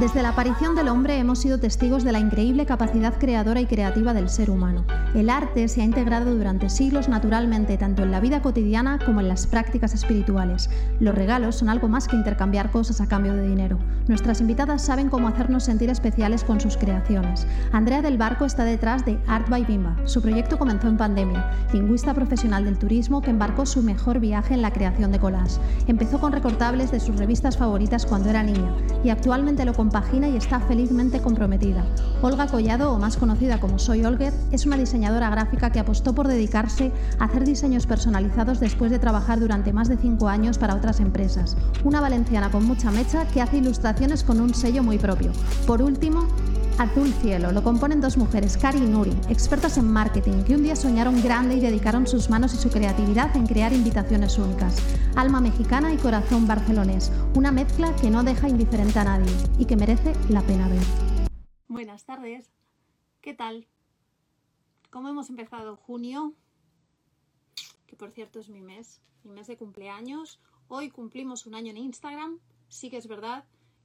Desde la aparición del hombre hemos sido testigos de la increíble capacidad creadora y creativa del ser humano. El arte se ha integrado durante siglos naturalmente tanto en la vida cotidiana como en las prácticas espirituales. Los regalos son algo más que intercambiar cosas a cambio de dinero. Nuestras invitadas saben cómo hacernos sentir especiales con sus creaciones. Andrea del Barco está detrás de Art by Bimba. Su proyecto comenzó en pandemia, lingüista profesional del turismo que embarcó su mejor viaje en la creación de collage. Empezó con recortables de sus revistas favoritas cuando era niña y actualmente lo compagina y está felizmente comprometida. Olga Collado, o más conocida como Soy Olger, es una diseñadora gráfica que apostó por dedicarse a hacer diseños personalizados después de trabajar durante más de cinco años para otras empresas. Una valenciana con mucha mecha que hace ilustraciones con un sello muy propio. Por último, Azul Cielo lo componen dos mujeres, Cari y Nuri, expertas en marketing, que un día soñaron grande y dedicaron sus manos y su creatividad en crear invitaciones únicas. Alma mexicana y corazón barcelonés, una mezcla que no deja indiferente a nadie y que merece la pena ver. Buenas tardes, ¿qué tal? ¿Cómo hemos empezado junio? Que por cierto es mi mes, mi mes de cumpleaños. Hoy cumplimos un año en Instagram, sí que es verdad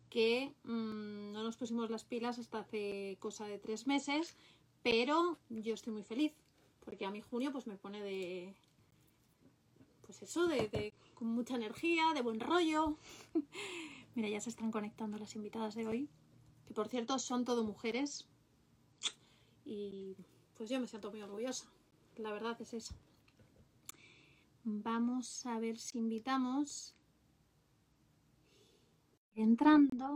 que mmm, no nos pusimos las pilas hasta hace cosa de tres meses, pero yo estoy muy feliz, porque a mí junio pues me pone de, pues eso, de, con mucha energía, de buen rollo. Mira, ya se están conectando las invitadas de hoy, que por cierto son todo mujeres, y pues yo me siento muy orgullosa, la verdad es eso. Vamos a ver si invitamos entrando.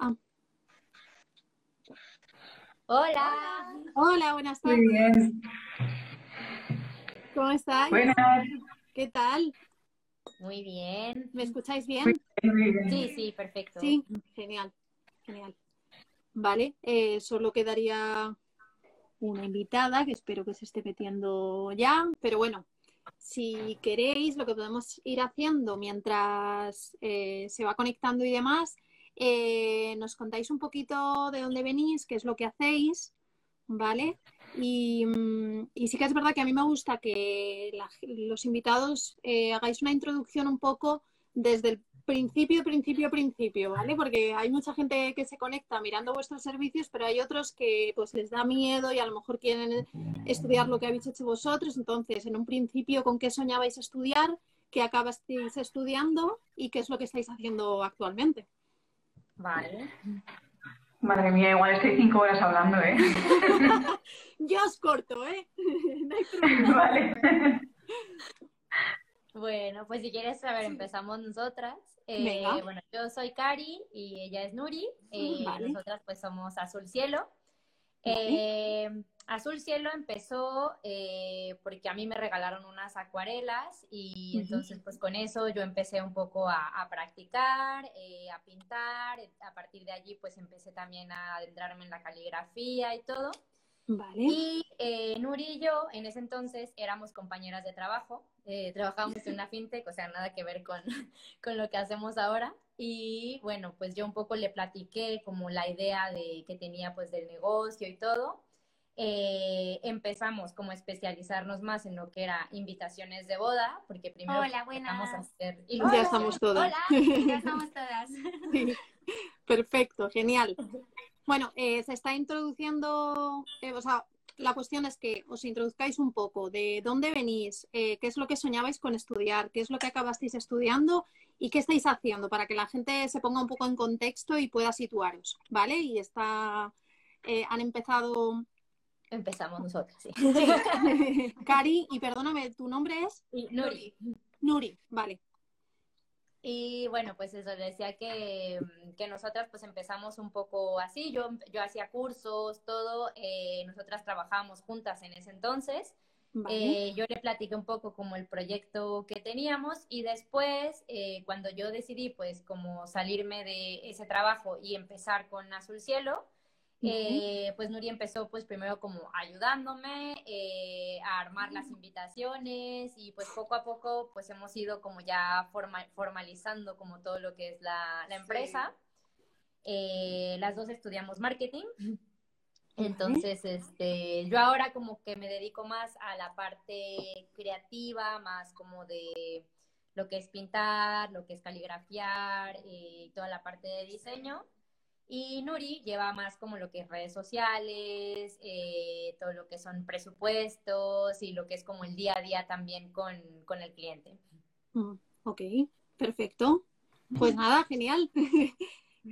Ah. Hola. Hola, buenas tardes. Muy bien. ¿Cómo estáis? Buenas. ¿Qué tal? Muy bien. ¿Me escucháis bien? Muy bien, muy bien. Sí, sí, perfecto. Sí, genial, genial. Vale, eh, solo quedaría una invitada que espero que se esté metiendo ya, pero bueno, si queréis, lo que podemos ir haciendo mientras eh, se va conectando y demás, eh, nos contáis un poquito de dónde venís, qué es lo que hacéis, ¿vale? Y, mm, y sí que es verdad que a mí me gusta que los invitados eh, hagáis una introducción un poco desde el principio, principio, principio, ¿vale? Porque hay mucha gente que se conecta mirando vuestros servicios, pero hay otros que pues les da miedo y a lo mejor quieren estudiar lo que habéis hecho vosotros. Entonces, en un principio, ¿con qué soñabais estudiar? ¿Qué acabasteis estudiando? ¿Y qué es lo que estáis haciendo actualmente? Vale. Madre mía, igual estoy cinco horas hablando, ¿eh? Yo os corto, ¿eh? no hay problema. vale. Bueno, pues si quieres saber, empezamos nosotras. Eh, bueno, yo soy Cari y ella es Nuri. Eh, Vale. Nosotras pues somos Azul Cielo. Vale. Eh, Azul Cielo empezó eh, porque a mí me regalaron unas acuarelas y entonces pues con eso yo empecé un poco a, a practicar, eh, a pintar. A partir de allí pues empecé también a adentrarme en la caligrafía y todo. Vale. Y eh, Nuri y yo en ese entonces éramos compañeras de trabajo, eh, trabajábamos en una fintech, o sea, nada que ver con, con lo que hacemos ahora. Y bueno, pues yo un poco le platiqué como la idea de, que tenía pues del negocio y todo. Eh, empezamos como a especializarnos más en lo que era invitaciones de boda, porque primero Hola, empezamos a hacer Ya estamos todas. Hola, ya estamos todas. Sí. Perfecto, genial. Bueno, eh, se está introduciendo, eh, o sea, la cuestión es que os introduzcáis un poco de dónde venís, qué es lo que soñabais con estudiar, qué es lo que acabasteis estudiando y qué estáis haciendo para que la gente se ponga un poco en contexto y pueda situaros, ¿vale? Y está, han empezado, Empezamos nosotras, sí. Cari, y perdóname, ¿tu nombre es? Nuri. Nuri, vale. Y bueno, pues eso, le decía que, mm, que nosotras pues empezamos un poco así, yo, yo hacía cursos, todo, eh, nosotras trabajábamos juntas en ese entonces, Vale. Eh, yo le platiqué un poco como el proyecto que teníamos y después eh, cuando yo decidí pues como salirme de ese trabajo y empezar con Azul Cielo, eh, pues Nuri empezó pues primero como ayudándome eh, a armar las invitaciones y pues poco a poco pues hemos ido como ya forma- formalizando como todo lo que es la, la empresa. Eh, las dos estudiamos marketing. Entonces, este, yo ahora como que me dedico más a la parte creativa, más como de lo que es pintar, lo que es caligrafiar y toda la parte de diseño. Y Nuri lleva más como lo que es redes sociales, eh, todo lo que son presupuestos y lo que es como el día a día también con, con el cliente. Mm, ok, perfecto. Pues nada, genial.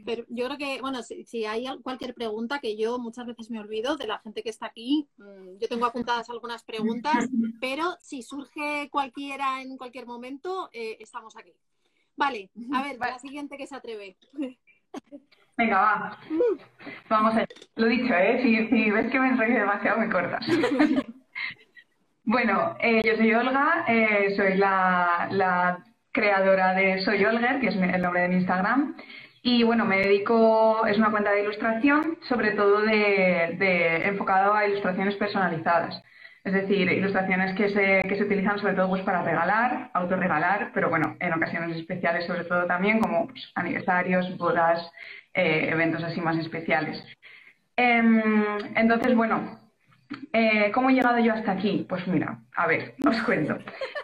Pero yo creo que, bueno, si, hay cualquier pregunta que yo muchas veces me olvido de la gente que está aquí, mm, yo tengo apuntadas algunas preguntas, pero si surge cualquiera en cualquier momento, eh, estamos aquí. Vale, a ver, la siguiente que se atreve. Venga, va. Vamos a ver. Lo dicho, ¿eh? Si, ves que me enrollo demasiado, me cortas. bueno, eh, yo soy Olga, eh, soy la, creadora de Soy Olger, que es el nombre de mi Instagram. Y bueno, me dedico, es una cuenta de ilustración, sobre todo de, de enfocado a ilustraciones personalizadas. Es decir, ilustraciones que se, que se utilizan sobre todo pues, para regalar, autorregalar, pero bueno, en ocasiones especiales sobre todo también, como pues, aniversarios, bodas, eh, eventos así más especiales. Em, entonces, bueno, eh, ¿cómo he llegado yo hasta aquí? Pues mira, a ver, os cuento.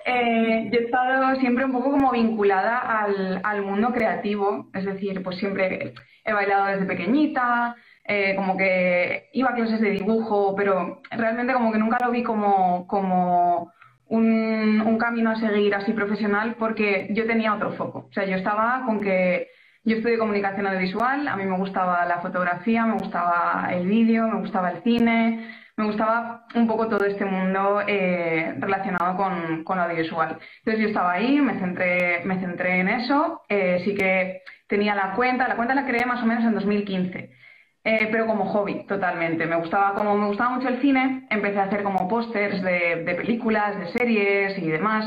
Eh, yo he estado siempre un poco como vinculada al, al mundo creativo, es decir, pues siempre he bailado desde pequeñita, eh, como que iba a clases de dibujo, pero realmente como que nunca lo vi como, como un, un, camino a seguir así profesional porque yo tenía otro foco. O sea, yo estaba con que yo estudié comunicación audiovisual, a mí me gustaba la fotografía, me gustaba el vídeo, me gustaba el cine, me gustaba un poco todo este mundo eh, relacionado con, con, audiovisual. Entonces yo estaba ahí, me centré, me centré en eso, eh, sí que tenía la cuenta, la cuenta la creé más o menos en 2015. Eh, pero como hobby, totalmente. Me gustaba, como me gustaba mucho el cine, empecé a hacer como pósters de, de, películas, de series y demás.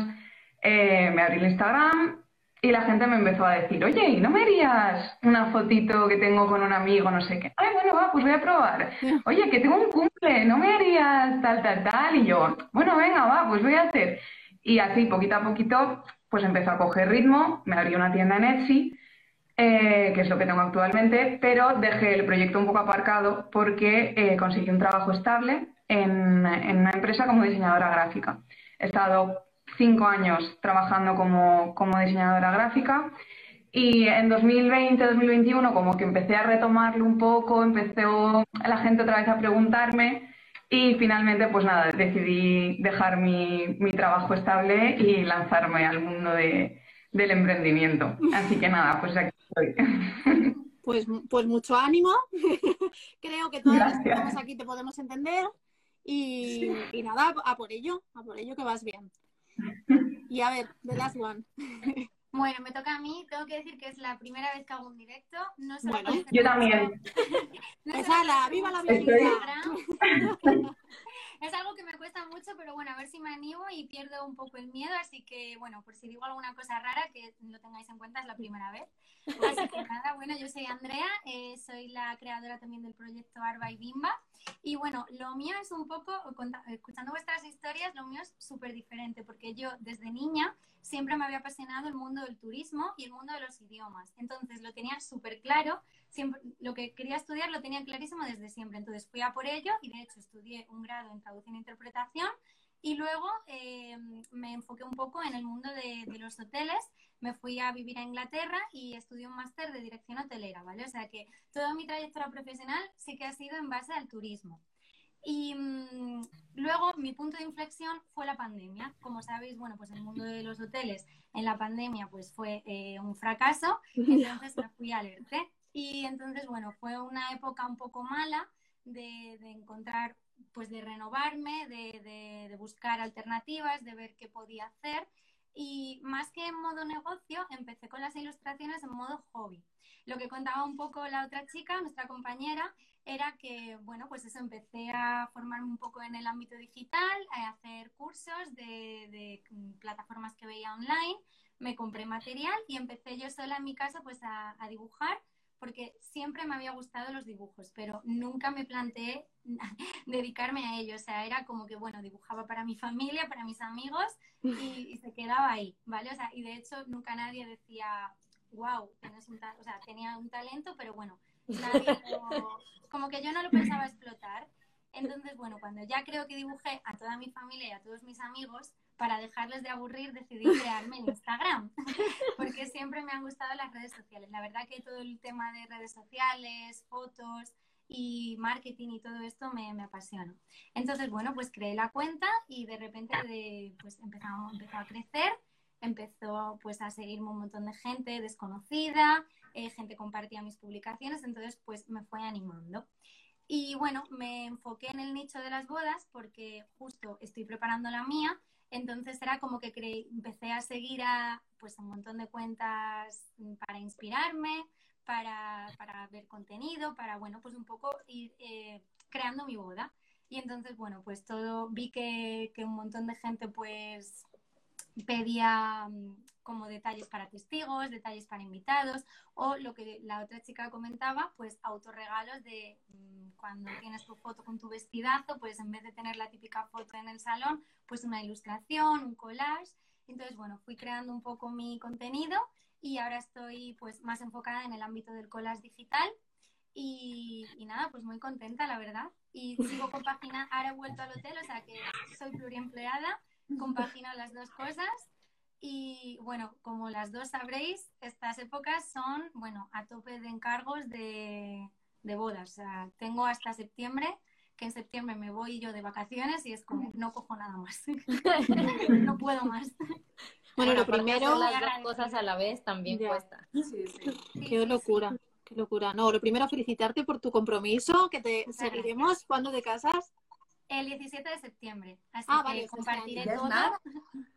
Eh, me abrí el Instagram y la gente me empezó a decir, oye, ¿y no me harías una fotito que tengo con un amigo, no sé qué? Ay, bueno, va, pues voy a probar. Oye, que tengo un cumple, ¿no me harías tal, tal, tal? Y yo, bueno, venga, va, pues voy a hacer. Y así, poquito a poquito, pues empezó a coger ritmo, me abrí una tienda en Etsy eh, que es lo que tengo actualmente, pero dejé el proyecto un poco aparcado porque eh, conseguí un trabajo estable en, en, una empresa como diseñadora gráfica. He estado cinco años trabajando como, como diseñadora gráfica y en 2020-2021 como que empecé a retomarlo un poco, empezó la gente otra vez a preguntarme y finalmente pues nada, decidí dejar mi, mi trabajo estable y lanzarme al mundo de, del emprendimiento. Así que nada, pues aquí pues, pues mucho ánimo. Creo que todos los que estamos aquí te podemos entender. Y, y, nada, a por ello, a por ello que vas bien. Y a ver, the last one. Bueno, me toca a mí. Tengo que decir que es la primera vez que hago un directo. No bueno, yo también. no la, ¡Viva la es algo que me cuesta mucho, pero bueno, a ver si me animo y pierdo un poco el miedo. Así que, bueno, por si digo alguna cosa rara, que lo tengáis en cuenta, es la primera vez. Así que nada, bueno, yo soy Andrea, eh, soy la creadora también del proyecto Arba y Bimba. Y bueno, lo mío es un poco, escuchando vuestras historias, lo mío es súper diferente, porque yo desde niña siempre me había apasionado el mundo del turismo y el mundo de los idiomas. Entonces lo tenía súper claro, siempre, lo que quería estudiar lo tenía clarísimo desde siempre. Entonces fui a por ello y de hecho estudié un grado en traducción e interpretación y luego eh, me enfoqué un poco en el mundo de, de, los hoteles, me fui a vivir a Inglaterra y estudié un máster de dirección hotelera, ¿vale? O sea que toda mi trayectoria profesional sí que ha sido en base al turismo. Y mmm, luego mi punto de inflexión fue la pandemia. Como sabéis, bueno, pues el mundo de los hoteles en la pandemia pues fue eh, un fracaso, entonces me fui al ERTE. Y entonces, bueno, fue una época un poco mala de, de encontrar, pues de renovarme, de, de, de buscar alternativas, de ver qué podía hacer. Y más que en modo negocio, empecé con las ilustraciones en modo hobby. Lo que contaba un poco la otra chica, nuestra compañera, era que, bueno, pues eso, empecé a formarme un poco en el ámbito digital, a hacer cursos de, de plataformas que veía online, me compré material y empecé yo sola en mi casa pues a, a dibujar porque siempre me había gustado los dibujos, pero nunca me planteé dedicarme a ello. O sea, era como que, bueno, dibujaba para mi familia, para mis amigos y, y se quedaba ahí, ¿vale? O sea, y de hecho nunca nadie decía, wow, tienes un o sea, tenía un talento, pero bueno, como que yo no lo pensaba explotar. Entonces, bueno, cuando ya creo que dibujé a toda mi familia y a todos mis amigos, para dejarles de aburrir, decidí crearme en Instagram, porque siempre me han gustado las redes sociales. La verdad que todo el tema de redes sociales, fotos y marketing y todo esto me, me apasiona. Entonces, bueno, pues creé la cuenta y de repente de, pues empezó, empezó a crecer, empezó pues a seguirme un montón de gente desconocida, eh, gente compartía mis publicaciones, entonces pues me fue animando. Y bueno, me enfoqué en el nicho de las bodas porque justo estoy preparando la mía entonces era como que empecé a seguir a pues un montón de cuentas para inspirarme, para, ver contenido, para bueno, pues un poco ir eh, creando mi boda. Y entonces, bueno, pues todo, vi que, que un montón de gente pues pedía como detalles para testigos, detalles para invitados o lo que la otra chica comentaba, pues autorregalos de mm, cuando tienes tu foto con tu vestidazo, pues en vez de tener la típica foto en el salón, pues una ilustración, un collage. Entonces, bueno, fui creando un poco mi contenido y ahora estoy pues más enfocada en el ámbito del collage digital y, y, nada, pues muy contenta, la verdad. Y sigo con página, ahora he vuelto al hotel, o sea que soy pluriempleada compagino las dos cosas. Y bueno, como las dos sabréis, estas épocas son, bueno, a tope de encargos de, de bodas. O sea, tengo hasta septiembre, que en septiembre me voy yo de vacaciones y es como, no cojo nada más. no puedo más. Bueno, lo primero... Las dos cosas a la vez también cuesta. Qué locura. Qué locura. No, lo primero, felicitarte por tu compromiso, que te seguiremos. cuando te casas? El 17 de septiembre. Así ah, que vale, compartiré todo.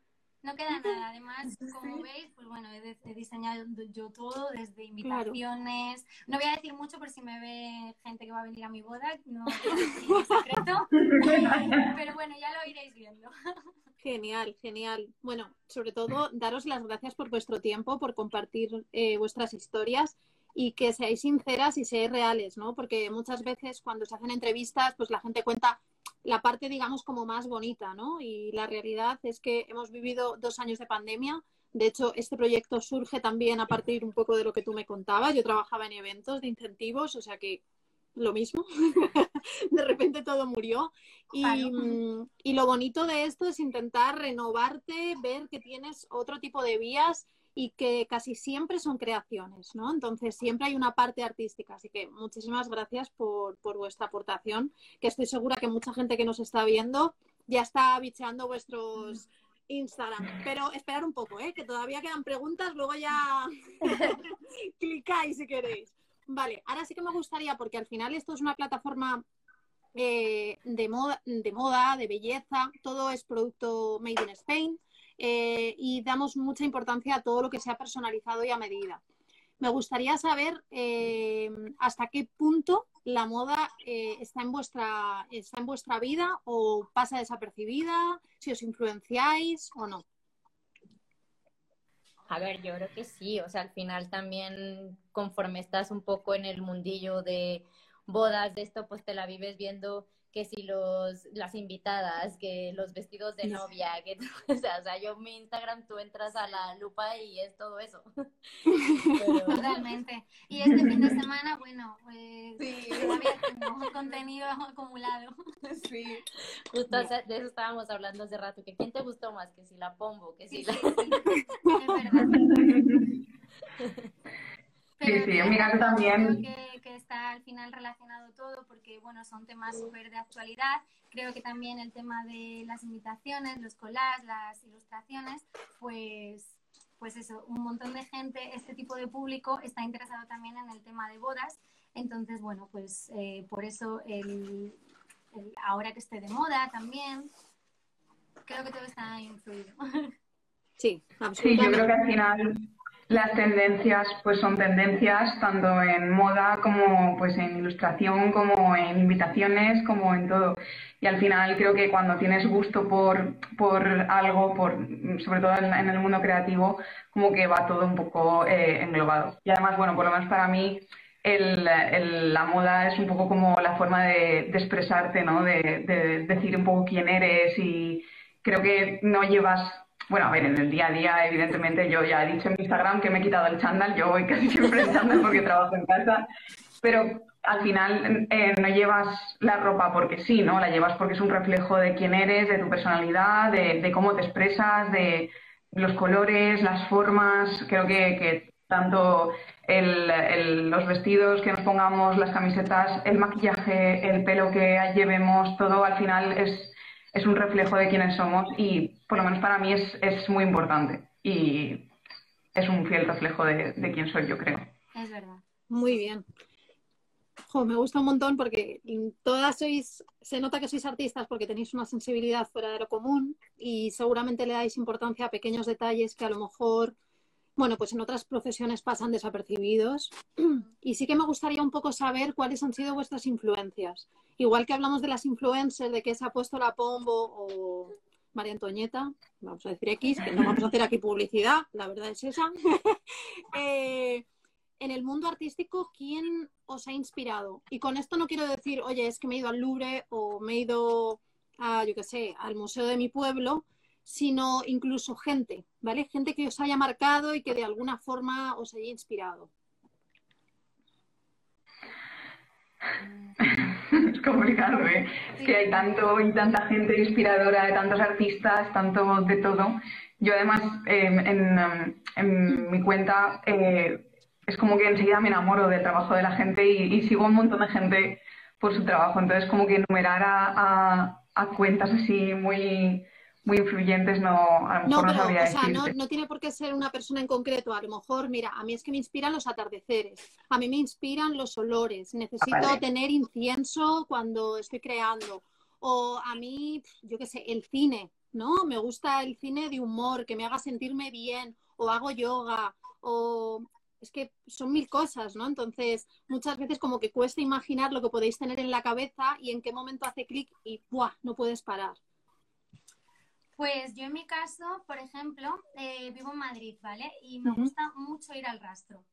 No queda nada. Además, como veis, pues bueno, he, diseñado yo todo, desde invitaciones. No voy a decir mucho por si me ve gente que va a venir a mi boda, no es secreto. Pero bueno, ya lo iréis viendo. Genial, genial. Bueno, sobre todo, daros las gracias por vuestro tiempo, por compartir eh, vuestras historias y que seáis sinceras y seáis reales, ¿no? Porque muchas veces cuando se hacen entrevistas, pues la gente cuenta la parte, digamos, como más bonita, ¿no? Y la realidad es que hemos vivido dos años de pandemia. De hecho, este proyecto surge también a partir un poco de lo que tú me contabas. Yo trabajaba en eventos de incentivos, o sea que lo mismo. de repente todo murió. Y, y, lo bonito de esto es intentar renovarte, ver que tienes otro tipo de vías y que casi siempre son creaciones, ¿no? Entonces siempre hay una parte artística. Así que muchísimas gracias por, vuestra aportación, que estoy segura que mucha gente que nos está viendo ya está bicheando vuestros Instagram. Pero esperar un poco, ¿eh? que todavía quedan preguntas, luego ya clicáis si queréis. Vale, ahora sí que me gustaría, porque al final esto es una plataforma eh, de, moda, de moda, de belleza, todo es producto made in Spain. Eh, y damos mucha importancia a todo lo que sea personalizado y a medida. Me gustaría saber eh, hasta qué punto la moda eh, está, en vuestra, está en vuestra vida o pasa desapercibida, si os influenciáis o no. A ver, yo creo que sí, o sea, al final también conforme estás un poco en el mundillo de bodas, de esto, pues te la vives viendo que si los, las invitadas, que los vestidos de novia, que o sea, o sea, yo mi Instagram tú entras a la lupa y es todo eso. Realmente. Y este fin de semana, bueno, pues sí. tengo contenido acumulado. Sí. Justo de eso estábamos hablando hace rato, que quién te gustó más, que si la pombo, que si la... Sí, sí, en mi caso también. Creo que, está al final relacionado todo porque, bueno, son temas súper de actualidad. Creo que también el tema de las invitaciones, los collages, las ilustraciones, pues, pues eso, un montón de gente, este tipo de público está interesado también en el tema de bodas. Entonces, bueno, pues eh, por eso el, ahora que esté de moda también, creo que todo está influido. Sí, Sí, yo creo que al final las tendencias pues son tendencias tanto en moda como pues en ilustración, como en invitaciones, como en todo. Y al final creo que cuando tienes gusto por, por algo, por, sobre todo en, el mundo creativo, como que va todo un poco eh, englobado. Y además, bueno, por lo menos para mí, el, la moda es un poco como la forma de, expresarte, ¿no? De decir un poco quién eres y creo que no llevas bueno, a ver, en el día a día, evidentemente, yo ya he dicho en Instagram que me he quitado el chándal, yo voy casi siempre en chándal porque trabajo en casa, pero al final eh, no llevas la ropa porque sí, ¿no? La llevas porque es un reflejo de quién eres, de tu personalidad, de, cómo te expresas, de los colores, las formas. Creo que, tanto los vestidos que nos pongamos, las camisetas, el maquillaje, el pelo que llevemos, todo al final es, es un reflejo de quiénes somos y por lo menos para mí es, es muy importante y es un fiel reflejo de, de quién soy, yo creo. Es verdad. Muy bien me gusta un montón porque todas sois, se nota que sois artistas porque tenéis una sensibilidad fuera de lo común y seguramente le dais importancia a pequeños detalles que a lo mejor, bueno, pues en otras profesiones pasan desapercibidos. Y sí que me gustaría un poco saber cuáles han sido vuestras influencias. Igual que hablamos de las influencers, de que se ha puesto la Pombo o María Antoñeta, vamos a decir X, que no vamos a hacer aquí publicidad, la verdad es esa. eh, en el mundo artístico, ¿quién os ha inspirado? Y con esto no quiero decir, oye, es que me he ido al Louvre o me he ido a, yo qué sé, al museo de mi pueblo, sino incluso gente, ¿vale? Gente que os haya marcado y que de alguna forma os haya inspirado. Es complicado, ¿eh? Es que hay tanto y tanta gente inspiradora, de tantos artistas, tanto de todo. Yo además en, en, mi cuenta eh, es como que enseguida me enamoro del trabajo de la gente y, sigo a un montón de gente por su trabajo. Entonces, como que enumerar a, cuentas así muy, muy influyentes no, a lo mejor no, sabría o sea, no, no, tiene por qué ser una persona en concreto. A lo mejor, mira, a mí es que me inspiran los atardeceres, a mí me inspiran los olores. Necesito tener incienso cuando estoy creando. O a mí, yo qué sé, el cine, ¿no? Me gusta el cine de humor, que me haga sentirme bien, o hago yoga, o es que son mil cosas, ¿no? Entonces, muchas veces como que cuesta imaginar lo que podéis tener en la cabeza y en qué momento hace clic y ¡buah! no puedes parar. Pues yo en mi caso, por ejemplo, eh, vivo en Madrid, ¿vale? Y me gusta mucho ir al rastro.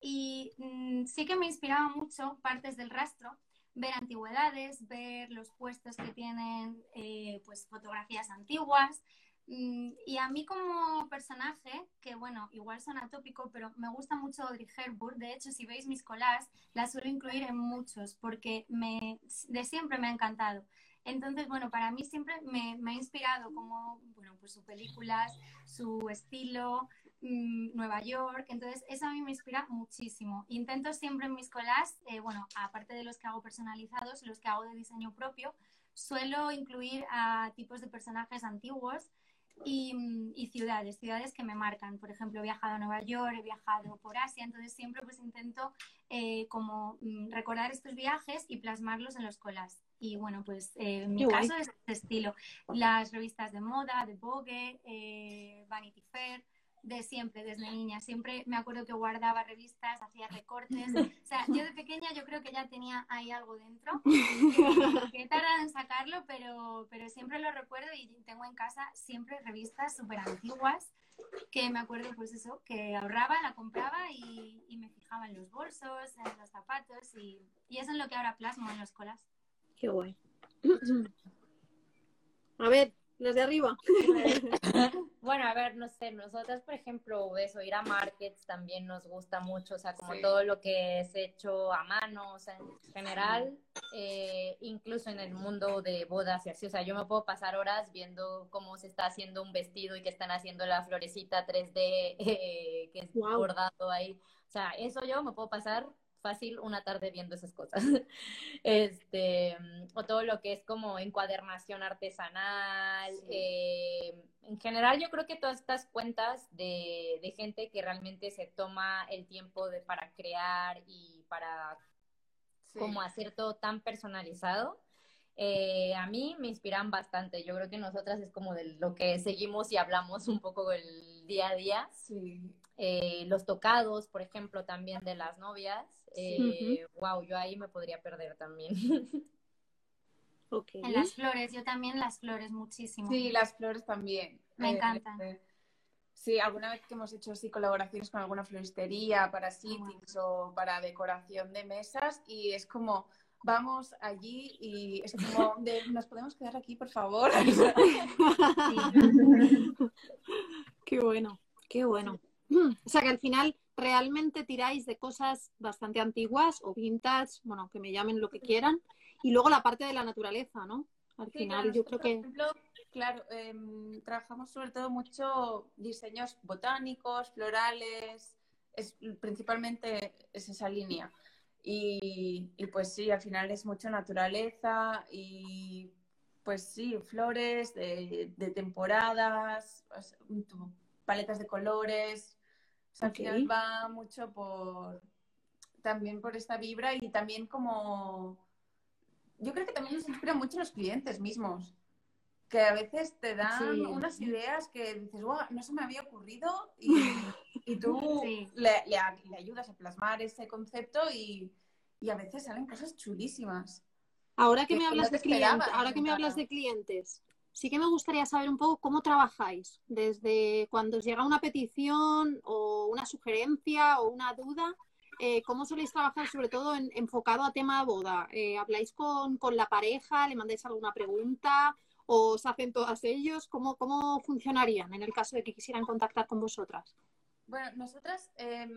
Y mm, sí que me inspiraba mucho partes del rastro, ver antigüedades, ver los puestos que tienen eh, pues fotografías antiguas, Mm, y a mí como personaje, que bueno, igual son atópico, pero me gusta mucho Audrey Hepburn. De hecho, si veis mis collages, las suelo incluir en muchos porque me, de siempre me ha encantado. Entonces, bueno, para mí siempre me, ha inspirado como, bueno, pues sus películas, su estilo, mm, Nueva York. Entonces, eso a mí me inspira muchísimo. Intento siempre en mis collages, eh, bueno, aparte de los que hago personalizados, los que hago de diseño propio, suelo incluir a tipos de personajes antiguos y, ciudades, ciudades que me marcan. Por ejemplo, he viajado a Nueva York, he viajado por Asia, entonces siempre pues intento eh, como mm, recordar estos viajes y plasmarlos en los colas. Y bueno, pues eh, en mi caso es este estilo. Las revistas de moda, de Vogue, eh, Vanity Fair, de siempre, desde niña. Siempre me acuerdo que guardaba revistas, hacía recortes. O sea, yo de pequeña yo creo que ya tenía ahí algo dentro. Que, he tardado en sacarlo, pero, pero siempre lo recuerdo y tengo en casa siempre revistas súper antiguas que me acuerdo pues eso, que ahorraba, la compraba y, y, me fijaba en los bolsos, en los zapatos y, y eso es lo que ahora plasmo en los colas. Qué guay. A ver, los de arriba. Bueno, a ver, no sé, nosotras, por ejemplo, eso, ir a markets también nos gusta mucho, o sea, como todo lo que es hecho a mano, o sea, en general, eh, incluso en el mundo de bodas y así, o sea, yo me puedo pasar horas viendo cómo se está haciendo un vestido y que están haciendo la florecita 3D eh, que es bordado ahí, o sea, eso yo me puedo pasar fácil una tarde viendo esas cosas. este, o todo lo que es como encuadernación artesanal. Eh, en general, yo creo que todas estas cuentas de, de, gente que realmente se toma el tiempo de, para crear y para como hacer todo tan personalizado. Eh, a mí me inspiran bastante. Yo creo que nosotras es como de lo que seguimos y hablamos un poco el día a día. Sí. Eh, los tocados, por ejemplo, también de las novias. Eh, Wow, yo ahí me podría perder también. En las flores, yo también las flores muchísimo. Sí, las flores también. Me encantan. Este, sí, alguna vez que hemos hecho así colaboraciones con alguna floristería para sitios o para decoración de mesas y es como vamos allí y es como nos podemos quedar aquí, por favor. qué bueno, qué bueno. O sea que al final realmente tiráis de cosas bastante antiguas o vintage, bueno, que me llamen lo que quieran, y luego la parte de la naturaleza, ¿no? Al final yo creo que... Por ejemplo, claro, em, trabajamos sobre todo mucho diseños botánicos, florales, es, principalmente es esa línea. Y, y, pues sí, al final es mucho naturaleza y pues sí, flores de, de temporadas, paletas de colores. O sea, al final va mucho por también por esta vibra y también como yo creo que también nos inspira mucho los clientes mismos que a veces te dan unas ideas que dices, wow, no se me había ocurrido y, y tú le, le, le, ayudas a plasmar ese concepto y, y, a veces salen cosas chulísimas. Ahora que, me hablas de clientes, ahora que me hablas de clientes, sí que me gustaría saber un poco cómo trabajáis, desde cuando os llega una petición o una sugerencia o una duda, eh, ¿cómo soléis trabajar sobre todo en, enfocado a tema de boda? Eh, ¿Habláis con, con, la pareja? ¿Le mandáis alguna pregunta? ¿O os hacen todas ellos? ¿Cómo, ¿Cómo funcionarían en el caso de que quisieran contactar con vosotras? Bueno, nosotras, eh,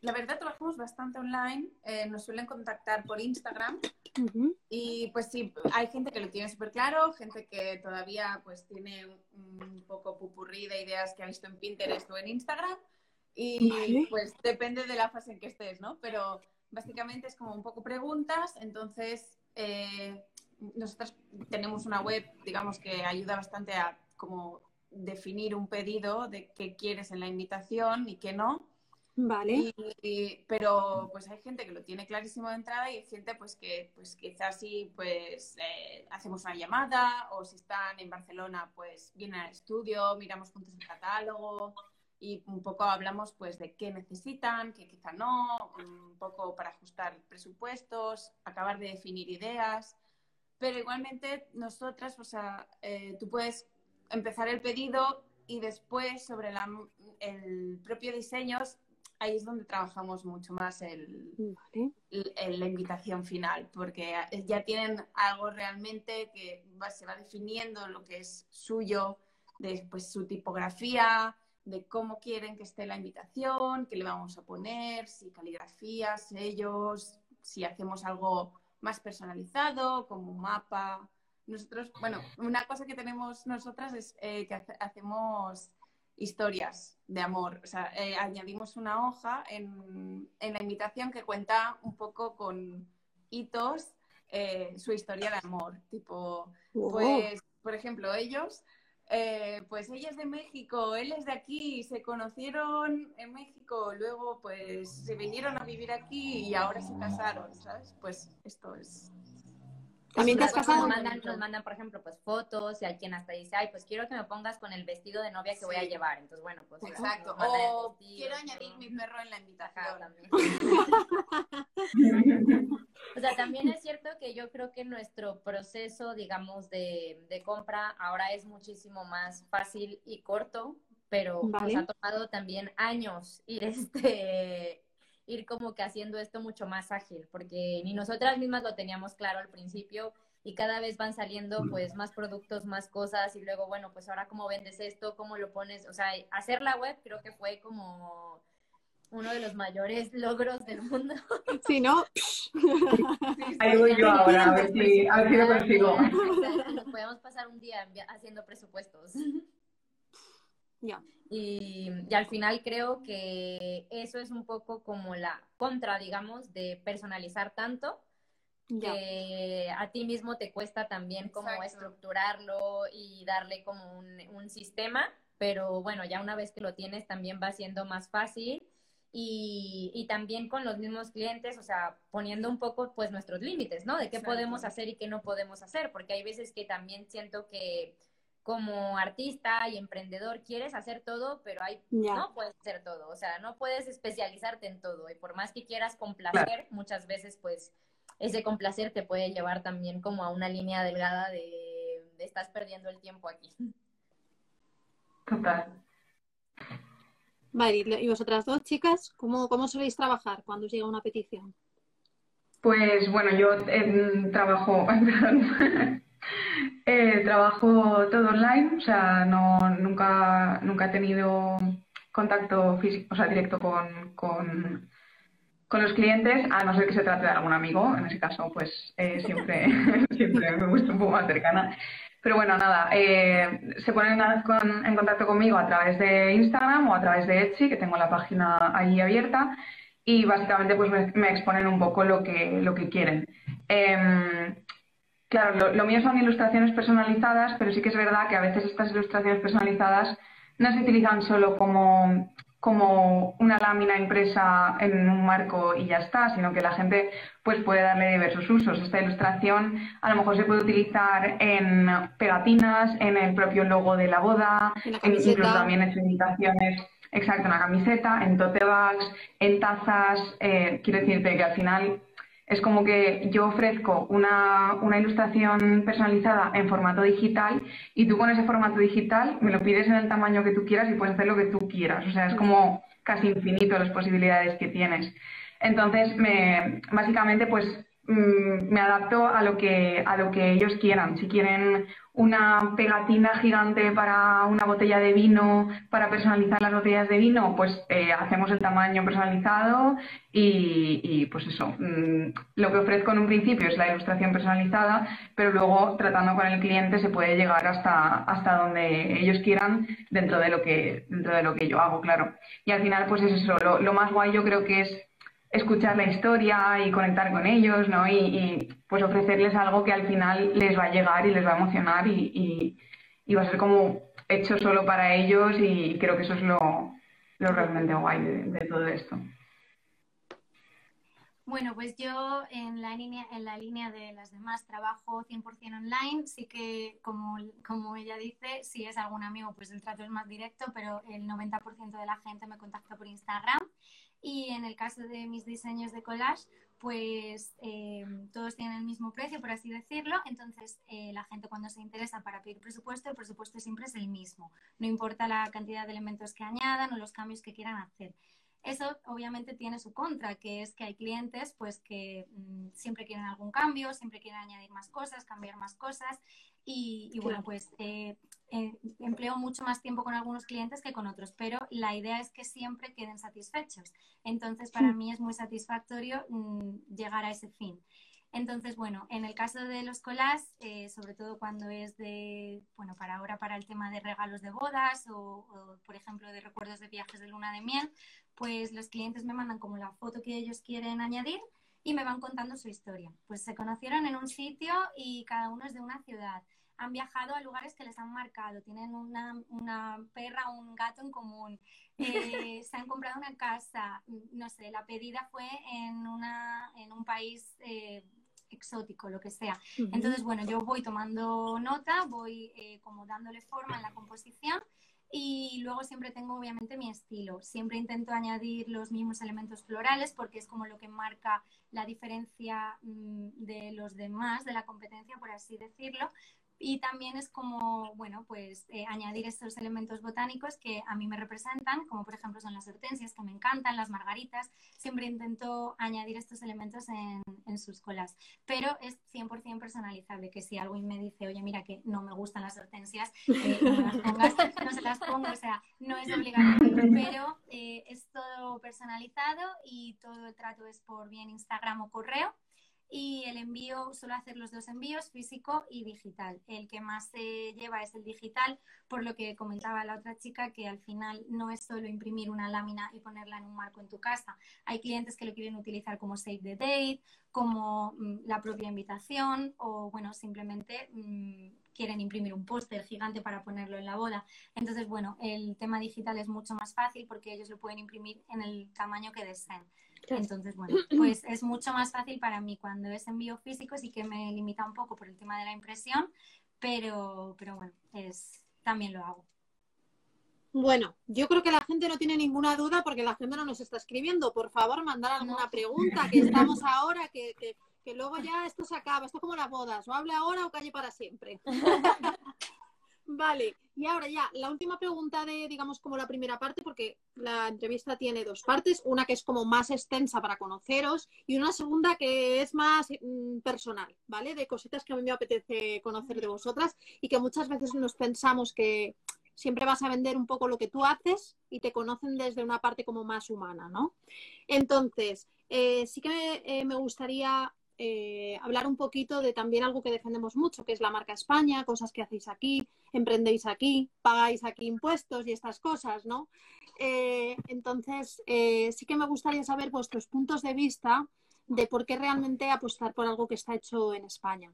la verdad, trabajamos bastante online. Eh, nos suelen contactar por Instagram. Y pues sí, hay gente que lo tiene súper claro, gente que todavía pues tiene un, un, poco pupurrí de ideas que ha visto en Pinterest o en Instagram. Y ¿Vale? pues depende de la fase en que estés, ¿no? Pero básicamente es como un poco preguntas. Entonces, eh, nosotros tenemos una web, digamos, que ayuda bastante a como definir un pedido de qué quieres en la invitación y qué no. Vale. Y, y, pero pues hay gente que lo tiene clarísimo de entrada y hay gente pues que pues quizás sí pues eh, hacemos una llamada o si están en Barcelona pues vienen al estudio, miramos juntos el catálogo y un poco hablamos pues de qué necesitan, qué quizá no, un poco para ajustar presupuestos, acabar de definir ideas. Pero igualmente nosotras, o sea, eh, tú puedes empezar el pedido y después sobre la, el propio diseño, ahí es donde trabajamos mucho más el, vale. el, la invitación final, porque ya tienen algo realmente que va, se va definiendo lo que es suyo, después pues, su tipografía, de cómo quieren que esté la invitación, qué le vamos a poner, si caligrafía, sellos, si hacemos algo más personalizado, como un mapa. Nosotros, bueno, una cosa que tenemos nosotras es eh, que hace, hacemos historias de amor. O sea, eh, añadimos una hoja en, en, la invitación que cuenta un poco con hitos eh, su historia de amor. Tipo, wow. pues, por ejemplo, ellos eh, pues ella es de México, él es de aquí, se conocieron en México, luego pues se vinieron a vivir aquí y ahora se casaron, ¿sabes? Pues esto es... También te has casado. Nos mandan, nos mandan, por ejemplo, pues fotos y hay quien hasta dice, ay, pues quiero que me pongas con el vestido de novia que sí. voy a llevar. Entonces, bueno, pues. Exacto. O quiero añadir mi perro en la invitación. o sea, también es cierto que yo creo que nuestro proceso, digamos, de, de compra ahora es muchísimo más fácil y corto, pero vale. nos ha tomado también años ir este ir como que haciendo esto mucho más ágil, porque ni nosotras mismas lo teníamos claro al principio y cada vez van saliendo pues más productos, más cosas y luego, bueno, pues ahora cómo vendes esto, cómo lo pones, o sea, hacer la web creo que fue como uno de los mayores logros del mundo. Sí, ¿no? Ahí voy yo ahora, a ver si, a ver si lo consigo. Nos podemos pasar un día haciendo presupuestos. Ya. Y, y, al final creo que eso es un poco como la contra, digamos, de personalizar tanto, ya. que a ti mismo te cuesta también como Exacto. estructurarlo y darle como un, un, sistema, pero bueno, ya una vez que lo tienes también va siendo más fácil. Y, y también con los mismos clientes, o sea, poniendo un poco pues nuestros límites, ¿no? De qué Exacto. podemos hacer y qué no podemos hacer, porque hay veces que también siento que como artista y emprendedor quieres hacer todo, pero hay, yeah. no puedes hacer todo, o sea, no puedes especializarte en todo y por más que quieras complacer, claro. muchas veces pues ese complacer te puede llevar también como a una línea delgada de, de estás perdiendo el tiempo aquí. Total. Vale, y vosotras dos chicas, ¿cómo, cómo soléis trabajar cuando os llega una petición? Pues bueno, yo eh, trabajo, Eh, trabajo todo online, o sea, no, nunca, nunca he tenido contacto físico, o sea, directo con, con, los clientes, a no ser que se trate de algún amigo. En ese caso, pues eh, siempre, siempre me gusta un poco más cercana. Pero bueno, nada, eh, se ponen en contacto conmigo a través de Instagram o a través de Etsy, que tengo la página ahí abierta, y básicamente pues me, exponen un poco lo que, lo que quieren. Em, claro, lo, mío son ilustraciones personalizadas, pero sí que es verdad que a veces estas ilustraciones personalizadas no se utilizan solo como como una lámina impresa en un marco y ya está, sino que la gente pues puede darle diversos usos. Esta ilustración a lo mejor se puede utilizar en pegatinas, en el propio logo de la boda, en incluso también en invitaciones, exacto, en la camiseta, en tote bags, en tazas. Eh, quiero decirte que al final es como que yo ofrezco una, una, ilustración personalizada en formato digital y tú con ese formato digital me lo pides en el tamaño que tú quieras y puedes hacer lo que tú quieras. O sea, es como casi infinito las posibilidades que tienes. Entonces, me, básicamente, pues me adapto a lo que a lo que ellos quieran. Si quieren una pegatina gigante para una botella de vino, para personalizar las botellas de vino, pues eh, hacemos el tamaño personalizado y, pues eso. Mm, lo que ofrezco en un principio es la ilustración personalizada, pero luego tratando con el cliente se puede llegar hasta, hasta donde ellos quieran dentro de lo que dentro de lo que yo hago, claro. Y al final, pues es eso. Lo, lo más guay yo creo que es escuchar la historia y conectar con ellos, ¿no? Y, pues ofrecerles algo que al final les va a llegar y les va a emocionar y, va a ser como hecho solo para ellos y creo que eso es lo, realmente guay de, todo esto. Bueno, pues yo en la línea, en la línea de las demás trabajo 100% online, sí que como, como ella dice, si es algún amigo pues el trato es más directo, pero el 90% de la gente me contacta por Instagram y en el caso de mis diseños de collage, pues eh, todos tienen el mismo precio, por así decirlo. Entonces, eh, la gente cuando se interesa para pedir presupuesto, el presupuesto siempre es el mismo. No importa la cantidad de elementos que añadan o los cambios que quieran hacer. Eso obviamente tiene su contra, que es que hay clientes pues que mm, siempre quieren algún cambio, siempre quieren añadir más cosas, cambiar más cosas y, bueno, pues eh, eh, empleo mucho más tiempo con algunos clientes que con otros, pero la idea es que siempre queden satisfechos. Entonces, para mí es muy satisfactorio mm, llegar a ese fin. Entonces, bueno, en el caso de los colas, eh, sobre todo cuando es de, bueno, para ahora para el tema de regalos de bodas o, por ejemplo, de recuerdos de viajes de luna de miel, pues los clientes me mandan como la foto que ellos quieren añadir y me van contando su historia. Pues se conocieron en un sitio y cada uno es de una ciudad. Han viajado a lugares que les han marcado, tienen una, una perra o un gato en común, eh, se han comprado una casa, no sé, la pedida fue en, una, en un país eh, exótico, lo que sea. Entonces, bueno, yo voy tomando nota, voy eh, como dándole forma en la composición y luego siempre tengo obviamente mi estilo. Siempre intento añadir los mismos elementos florales porque es como lo que marca la diferencia mm, de los demás, de la competencia, por así decirlo y también es como, bueno, pues eh, añadir estos elementos botánicos que a mí me representan, como por ejemplo son las hortensias que me encantan, las margaritas, siempre intento añadir estos elementos en, en sus colas, pero es 100% personalizable, que si alguien me dice, oye, mira que no me gustan las hortensias, eh, no las pongas, no se las pongo, o sea, no es obligatorio, pero eh, es todo personalizado y todo el trato es por bien Instagram o correo y el envío, suelo hacer los dos envíos, físico y digital. El que más se lleva es el digital, por lo que comentaba la otra chica, que al final no es solo imprimir una lámina y ponerla en un marco en tu casa. Hay clientes que lo quieren utilizar como save the date, como mm, la propia invitación o, bueno, simplemente mm, quieren imprimir un póster gigante para ponerlo en la boda. Entonces, bueno, el tema digital es mucho más fácil porque ellos lo pueden imprimir en el tamaño que deseen. Entonces, bueno, pues es mucho más fácil para mí cuando es envío físico, sí que me limita un poco por el tema de la impresión, pero, pero bueno, es, también lo hago. Bueno, yo creo que la gente no tiene ninguna duda porque la gente no nos está escribiendo. Por favor, mandar alguna pregunta, que estamos ahora, que, que, que luego ya esto se acaba. Esto es como las bodas, o hable ahora o calle para siempre. Vale, y ahora ya, la última pregunta de, digamos, como la primera parte, porque la entrevista tiene dos partes, una que es como más extensa para conoceros y una segunda que es más mm, personal, ¿vale? De cositas que a mí me apetece conocer de vosotras y que muchas veces nos pensamos que siempre vas a vender un poco lo que tú haces y te conocen desde una parte como más humana, ¿no? Entonces, eh, sí que me, me gustaría eh, hablar un poquito de también algo que defendemos mucho, que es la marca España, cosas que hacéis aquí, emprendéis aquí, pagáis aquí impuestos y estas cosas, ¿no? Eh, entonces, eh, sí que me gustaría saber vuestros puntos de vista de por qué realmente apostar por algo que está hecho en España.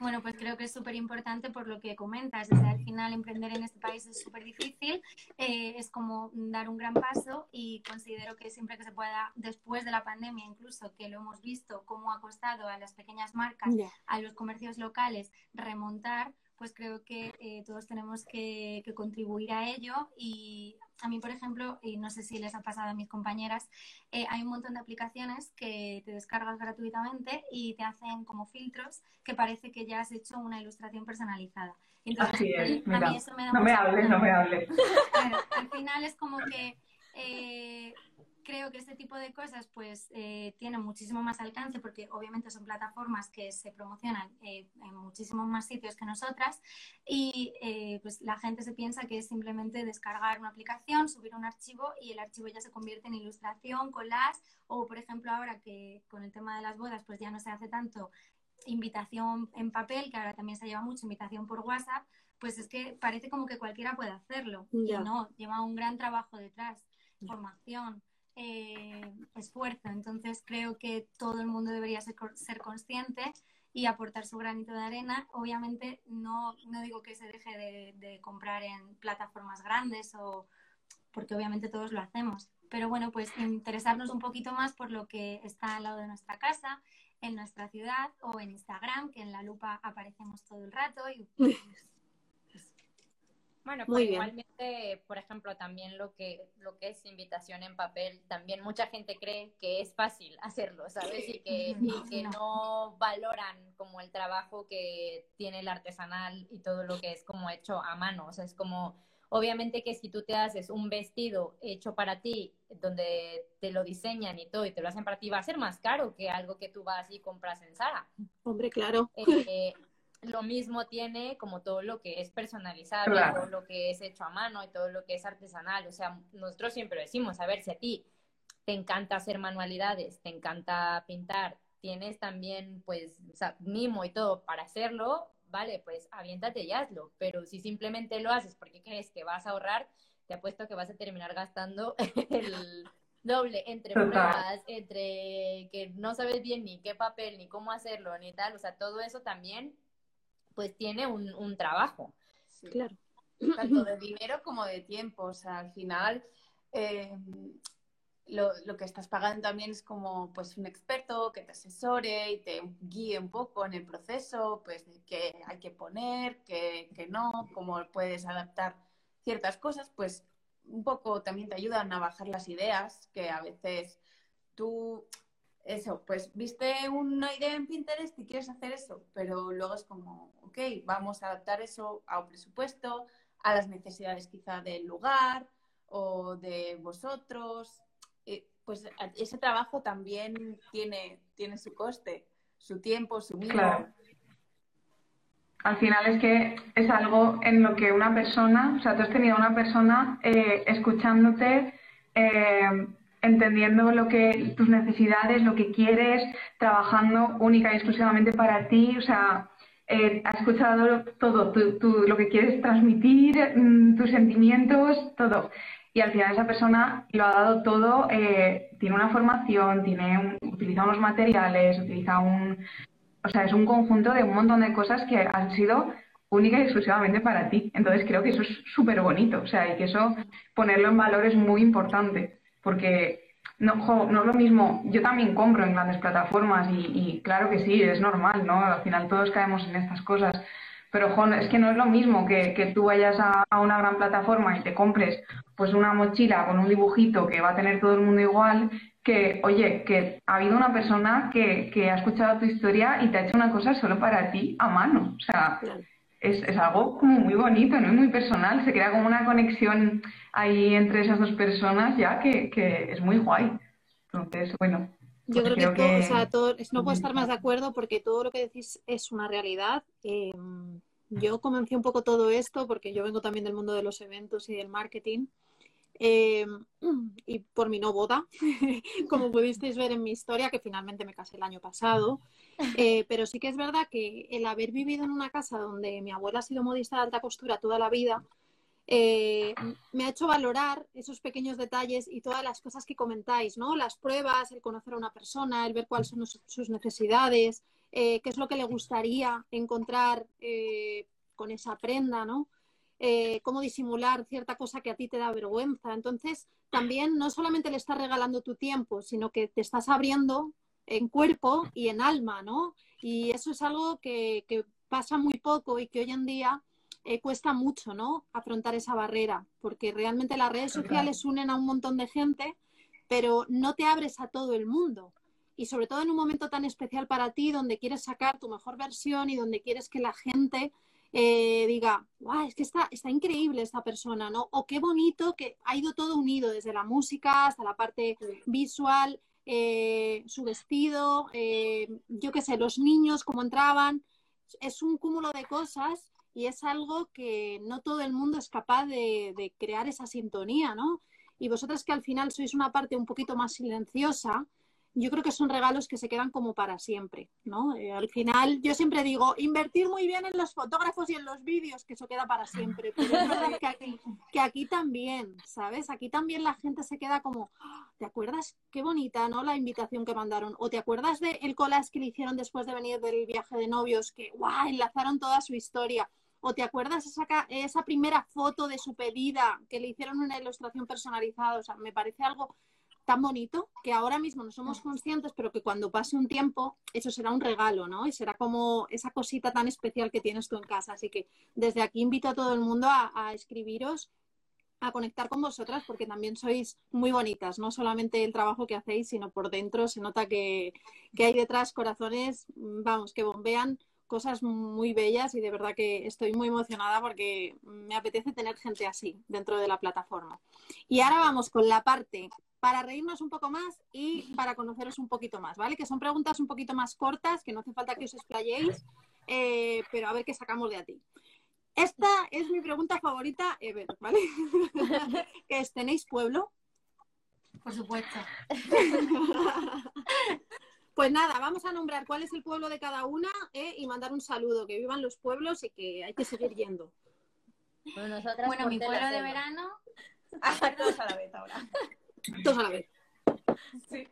Bueno, pues creo que es súper importante por lo que comentas. al final emprender en este país es súper difícil, eh, es como dar un gran paso y considero que siempre que se pueda, después de la pandemia incluso, que lo hemos visto, cómo ha costado a las pequeñas marcas, a los comercios locales remontar, pues creo que eh, todos tenemos que, contribuir a ello. Y a mí, por ejemplo, y no sé si les ha pasado a mis compañeras, eh, hay un montón de aplicaciones que te descargas gratuitamente y te hacen como filtros que parece que ya has hecho una ilustración personalizada. Así es, mira. no me hables, no me hables. al final es como que eh, creo que este tipo de cosas pues eh, tienen muchísimo más alcance porque obviamente son plataformas que se promocionan eh, en muchísimos más sitios que nosotras y eh, pues la gente se piensa que es simplemente descargar una aplicación, subir un archivo y el archivo ya se convierte en ilustración, collage o por ejemplo ahora que con el tema de las bodas pues ya no se hace tanto invitación en papel, que ahora también se lleva mucho invitación por WhatsApp, pues es que parece como que cualquiera puede hacerlo. Y no, lleva un gran trabajo detrás, formación, eh, esfuerzo. Entonces creo que todo el mundo debería ser, ser, consciente y aportar su granito de arena. Obviamente no, no digo que se deje de, de, comprar en plataformas grandes o porque obviamente todos lo hacemos. Pero bueno, pues interesarnos un poquito más por lo que está al lado de nuestra casa, en nuestra ciudad o en Instagram, que en la lupa aparecemos todo el rato y Bueno, pues igualmente, por ejemplo, también lo que, lo que es invitación en papel, también mucha gente cree que es fácil hacerlo, ¿sabes? Y que, y que no valoran como el trabajo que tiene el artesanal y todo lo que es como hecho a mano. O sea, es como, obviamente que si tú te haces un vestido hecho para ti, donde te lo diseñan y todo, y te lo hacen para ti, va a ser más caro que algo que tú vas y compras en Sara. Hombre, claro. Eh, lo mismo tiene como todo lo que es personalizado, todo lo que es hecho a mano y todo lo que es artesanal. O sea, nosotros siempre decimos, a ver, si a ti te encanta hacer manualidades, te encanta pintar, tienes también pues mimo y todo para hacerlo, vale, pues aviéntate y hazlo. Pero si simplemente lo haces porque crees que vas a ahorrar, te apuesto que vas a terminar gastando el doble entre pruebas, entre que no sabes bien ni qué papel, ni cómo hacerlo, ni tal. O sea, todo eso también pues tiene un, trabajo. Claro. Tanto de dinero como de tiempo. O sea, al final eh, lo, que estás pagando también es como pues un experto que te asesore y te guíe un poco en el proceso, pues de qué hay que poner, qué, qué no, cómo puedes adaptar ciertas cosas, pues un poco también te ayudan a bajar las ideas que a veces tú eso, pues viste una idea en Pinterest y quieres hacer eso, pero luego es como, ok, vamos a adaptar eso a un presupuesto, a las necesidades quizá del lugar o de vosotros. pues ese trabajo también tiene, tiene su coste, su tiempo, su vida. Al final es que es algo en lo que una persona, o sea, tú has tenido una persona eh, escuchándote eh, entendiendo lo que tus necesidades, lo que quieres, trabajando única y exclusivamente para ti, o sea, eh, ha escuchado todo, lo que quieres transmitir, mm, tus sentimientos, todo. Y al final esa persona lo ha dado todo, eh, tiene una formación, tiene utiliza unos materiales, utiliza un... O sea, es un conjunto de un montón de cosas que han sido única y exclusivamente para ti. Entonces creo que eso es súper bonito, o sea, y que eso ponerlo en valor es muy importante porque no, no es lo mismo, yo también compro en grandes plataformas y, claro que sí, es normal, ¿no? Al final todos caemos en estas cosas, pero jo, es que no es lo mismo que, que tú vayas a, una gran plataforma y te compres pues una mochila con un dibujito que va a tener todo el mundo igual, que, oye, que ha habido una persona que, que ha escuchado tu historia y te ha hecho una cosa solo para ti a mano, o sea, es, es algo como muy bonito, ¿no? Y muy personal, se crea como una conexión ahí entre esas dos personas ya que, que es muy guay. Entonces, bueno. Yo pues creo, que, todo, o sea, todo, no puedo estar más de acuerdo porque todo lo que decís es una realidad. Eh, yo comencé un poco todo esto porque yo vengo también del mundo de los eventos y del marketing. Eh, y por mi no boda, como pudisteis ver en mi historia, que finalmente me casé el año pasado. Eh, pero sí que es verdad que el haber vivido en una casa donde mi abuela ha sido modista de alta costura toda la vida, eh, me ha hecho valorar esos pequeños detalles y todas las cosas que comentáis, ¿no? Las pruebas, el conocer a una persona, el ver cuáles son sus necesidades, qué es lo que le gustaría encontrar con esa prenda, ¿no? Eh, cómo disimular cierta cosa que a ti te da vergüenza. Entonces, también no solamente le estás regalando tu tiempo, sino que te estás abriendo en cuerpo y en alma, ¿no? Y eso es algo que, pasa muy poco y que hoy en día eh, cuesta mucho, ¿no? Afrontar esa barrera, porque realmente las redes sociales unen a un montón de gente, pero no te abres a todo el mundo. Y sobre todo en un momento tan especial para ti, donde quieres sacar tu mejor versión y donde quieres que la gente eh, diga, wow, es que está, está increíble esta persona, ¿no? O qué bonito que ha ido todo unido, desde la música hasta la parte visual, eh, su vestido, eh, yo qué sé, los niños, cómo entraban. Es un cúmulo de cosas y es algo que no todo el mundo es capaz de, de crear esa sintonía, ¿no? Y vosotras que al final sois una parte un poquito más silenciosa, yo creo que son regalos que se quedan como para siempre, ¿no? Eh, al final, yo siempre digo, invertir muy bien en los fotógrafos y en los vídeos, que eso queda para siempre. Pero es verdad que aquí, también, ¿sabes? Aquí también la gente se queda como, ¡Ah! ¿te acuerdas? Qué bonita, ¿no? La invitación que mandaron. O ¿te acuerdas del el collage que le hicieron después de venir del viaje de novios? Que, ¡guau! Enlazaron toda su historia. ¿O te acuerdas esa, esa primera foto de su pedida que le hicieron una ilustración personalizada? O sea, me parece algo tan bonito que ahora mismo no somos conscientes, pero que cuando pase un tiempo eso será un regalo, ¿no? Y será como esa cosita tan especial que tienes tú en casa. Así que desde aquí invito a todo el mundo a, escribiros a conectar con vosotras porque también sois muy bonitas, no solamente el trabajo que hacéis, sino por dentro se nota que, que, hay detrás corazones, vamos, que bombean cosas muy bellas y de verdad que estoy muy emocionada porque me apetece tener gente así dentro de la plataforma. Y ahora vamos con la parte para reírnos un poco más y para conoceros un poquito más, ¿vale? Que son preguntas un poquito más cortas, que no hace falta que os explayéis, eh, pero a ver qué sacamos de a ti. Esta es mi pregunta favorita ever, ¿vale? que es, ¿tenéis pueblo? Por supuesto. pues nada, vamos a nombrar cuál es el pueblo de cada una eh, y mandar un saludo, que vivan los pueblos y que hay que seguir yendo. Bueno, mi pueblo de verano. todos a la vez ahora. Dos a la vez. Sí.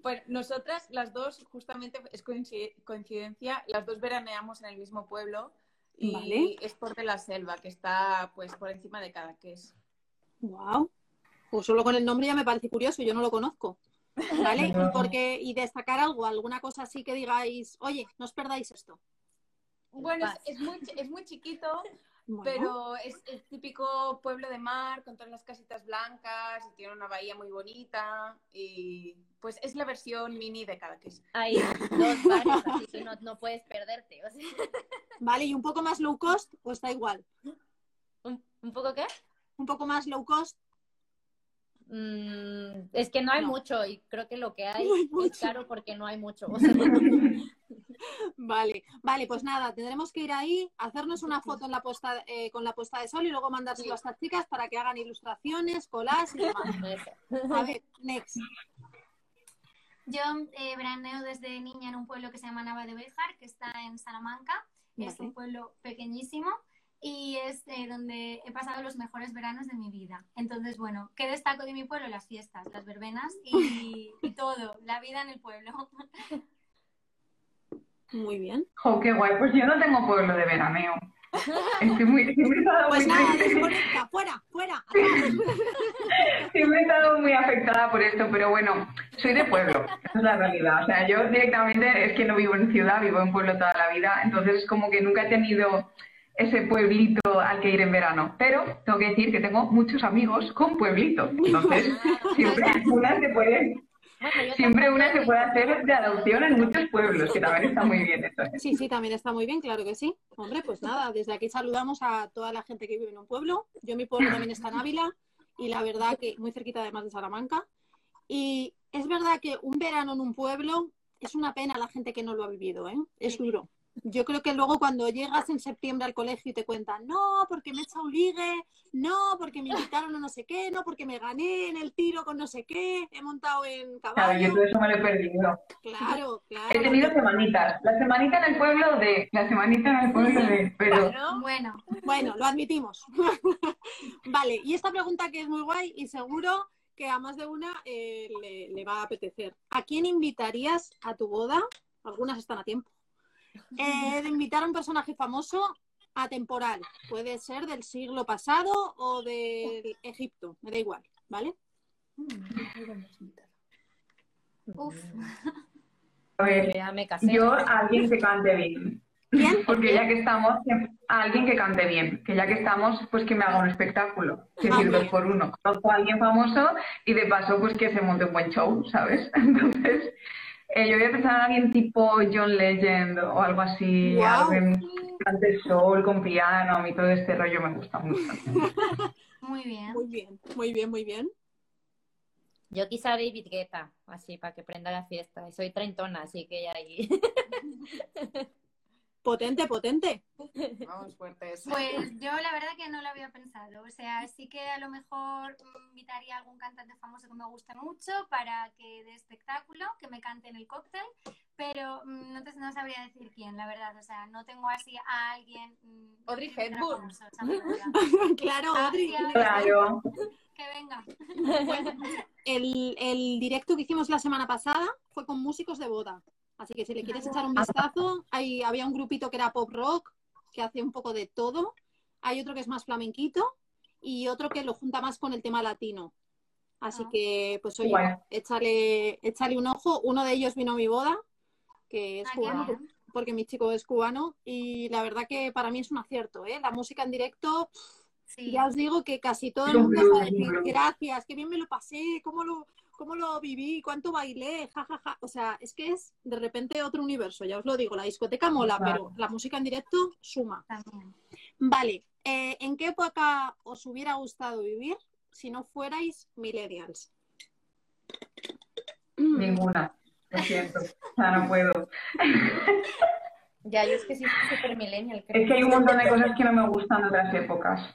Pues nosotras, las dos, justamente es coincidencia, las dos veraneamos en el mismo pueblo y es por de la Selva, que está pues por encima de Cadaqués. Wow. Pues solo con el nombre ya me parece curioso, yo no lo conozco. ¿Vale? Porque, y destacar algo, alguna cosa así que digáis, oye, no os perdáis esto. Bueno, es, muy, es muy chiquito, pero es el típico pueblo de mar con todas las casitas blancas y tiene una bahía muy bonita y pues es la versión mini de Cadaqués. Hay dos bares, así que no, puedes perderte. Vale, ¿y un poco más low cost o está igual? ¿Un, poco qué? Un poco más low cost. Mm, es que no hay mucho y creo que lo que hay es caro porque no hay mucho. Vale, vale, pues nada, tendremos que ir ahí, hacernos una foto en la posta, eh, con la puesta de sol y luego mandárselo a estas chicas para que hagan ilustraciones, colas y demás. A ver, next. Yo eh, veraneo desde niña en un pueblo que se llama Nava de Bejar, que está en Salamanca. Es un pueblo pequeñísimo y es eh, donde he pasado los mejores veranos de mi vida. Entonces, bueno, ¿qué destaco de mi pueblo? Las fiestas, las verbenas y, y todo, la vida en el pueblo. Muy bien. ¡Oh, qué guay! Pues yo no tengo pueblo de veraneo. Estoy muy, siempre he estado pues muy nada, fuera, fuera. siempre he estado muy afectada por esto, pero bueno, soy de pueblo, esa es la realidad. O sea, yo directamente es que no vivo en ciudad, vivo en pueblo toda la vida, entonces como que nunca he tenido ese pueblito al que ir en verano. Pero tengo que decir que tengo muchos amigos con pueblito. Entonces, siempre una se puede Siempre una se puede hacer de adopción en muchos pueblos, que también está muy bien eso. ¿eh? Sí, sí, también está muy bien, claro que sí. Hombre, pues nada, desde aquí saludamos a toda la gente que vive en un pueblo. Yo mi pueblo también está en Ávila y la verdad que muy cerquita además de Salamanca. Y es verdad que un verano en un pueblo es una pena la gente que no lo ha vivido, ¿eh? Es duro. Yo creo que luego cuando llegas en septiembre al colegio y te cuentan, no, porque me he echado un ligue, no, porque me invitaron a no sé qué, no, porque me gané en el tiro con no sé qué, he montado en Claro, caballo. yo todo eso me lo he perdido. Claro, claro. He tenido semanitas. La semanita en el pueblo de. La semanita en el pueblo de. Pero. Claro. Bueno, Bueno, lo admitimos. vale, y esta pregunta que es muy guay y seguro que a más de una eh, le, le va a apetecer. ¿A quién invitarías a tu boda? Algunas están a tiempo. Eh, de invitar a un personaje famoso atemporal. Puede ser del siglo pasado o del Egipto, me da igual, ¿vale? uff. A ver, Ya me casé. yo a alguien que cante bien. ¿Quién? Porque ya que estamos, a alguien que cante bien. Que ya que estamos, pues que me haga un espectáculo. Es decir, Ah, dos por uno. Conozco a alguien famoso y de paso, pues que se monte un buen show, ¿sabes? Entonces, eh, yo voy a pensar en alguien tipo John Legend o algo así. Guau. Alguien que cante soul con piano. A mí todo este rollo me gusta mucho. Muy bien. Muy bien, muy bien, muy bien. Yo quizá David Guetta, así, para que prenda la fiesta. Y soy treintona, así que ya ahí. Potente, potente. Vamos fuertes. Pues yo la verdad que no lo había pensado. O sea, sí que a lo mejor invitaría a algún cantante famoso que me guste mucho para que de espectáculo, que me cante en el cóctel, pero mm, no, te- no sabría decir quién, la verdad. O sea, no tengo así a alguien. mm, Audrey Hepburn. claro, Ah, Adri. sí, a ver, Claro. Que venga. El, el directo que hicimos la semana pasada fue con músicos de boda. Así que si le quieres echar un vistazo, hay, había un grupito que era pop rock, que hace un poco de todo. Hay otro que es más flamenquito y otro que lo junta más con el tema latino. Así Ah. que, pues oye, Guay. échale, échale un ojo. Uno de ellos vino a mi boda, que es Ah, cubano, porque mi chico es cubano. Y la verdad que para mí es un acierto, ¿eh? La música en directo, Sí. ya os digo que casi todo el un mundo va a decir gracias, qué bien me lo pasé, cómo lo, cómo lo viví, cuánto bailé, jajaja. O sea, es que es de repente otro universo, ya os lo digo, la discoteca mola, Claro. pero la música en directo suma. También. Vale, eh, ¿en qué época os hubiera gustado vivir si no fuerais millennials? Ninguna. Lo siento. O sea, no puedo. Ya, yo es que sí soy super millennial, creo. Es que hay un montón de cosas que no me gustan de otras épocas.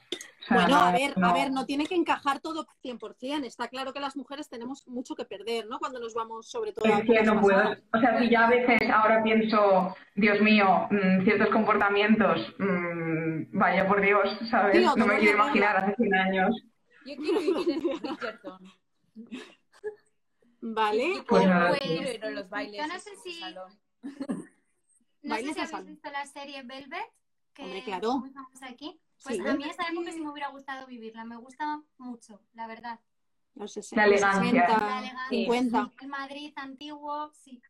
Bueno, a no- ver, no. a ver, no tiene que encajar todo 100%. Está claro que las mujeres tenemos mucho que perder, ¿no? Cuando nos vamos, sobre todo, a Es que no puedo. O sea, si ya a veces ahora pienso, Dios mío, mm, ciertos comportamientos, mm, vaya por Dios, ¿sabes? Tío, no me quiero imaginar hace 100 años. Yo quiero vivir en Bridgerton. Vale. Tipo, Pues nada, Pues, a los bailes. yo no sé si- salón. No sé si habéis visto la serie Velvet, que Hombre, es claro. muy famosa aquí. Pues Sí. a mí esa época sí me hubiera gustado vivirla. Me gusta mucho, la verdad. Los 60, La elegancia. 60, La elegancia. 50. El Madrid antiguo, sí.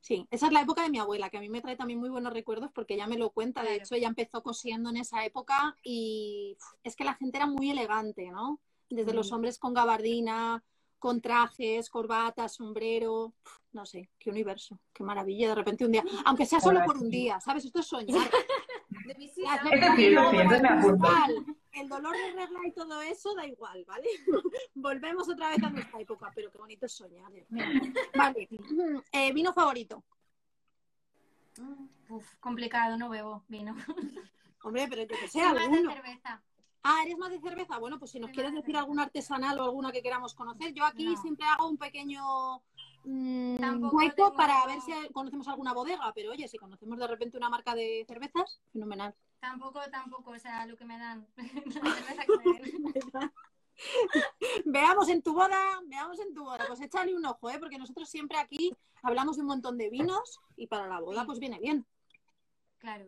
Sí, esa es la época de mi abuela, que a mí me trae también muy buenos recuerdos porque ella me lo cuenta. De Claro. hecho, ella empezó cosiendo en esa época y es que la gente era muy elegante, ¿no? Desde los hombres con gabardina, con trajes, corbatas, sombrero. No sé, qué universo, qué maravilla. De repente un día, aunque sea solo por un día, ¿sabes? Esto es soñar. De igual. El dolor de regla y todo eso da igual, ¿vale? Volvemos otra vez a nuestra época, pero qué bonito es soñar. Vale, eh, vino favorito. Uf, complicado, no bebo vino. Hombre, pero yo que sé, Soy más de alguno. cerveza. Ah, ¿eres más de cerveza? Bueno, pues si nos Soy quieres decir cerveza. alguna artesanal o alguna que queramos conocer, yo aquí No. siempre hago un pequeño mm, Tampoco hueco tengo- para ver si conocemos alguna bodega, pero oye, si conocemos de repente una marca de cervezas, fenomenal. Tampoco, tampoco, o sea, lo que me dan. La cerveza que me den. veamos en tu boda, veamos en tu boda, pues échale un ojo, ¿eh? porque nosotros siempre aquí hablamos de un montón de vinos y para la boda Sí. pues viene bien. Claro.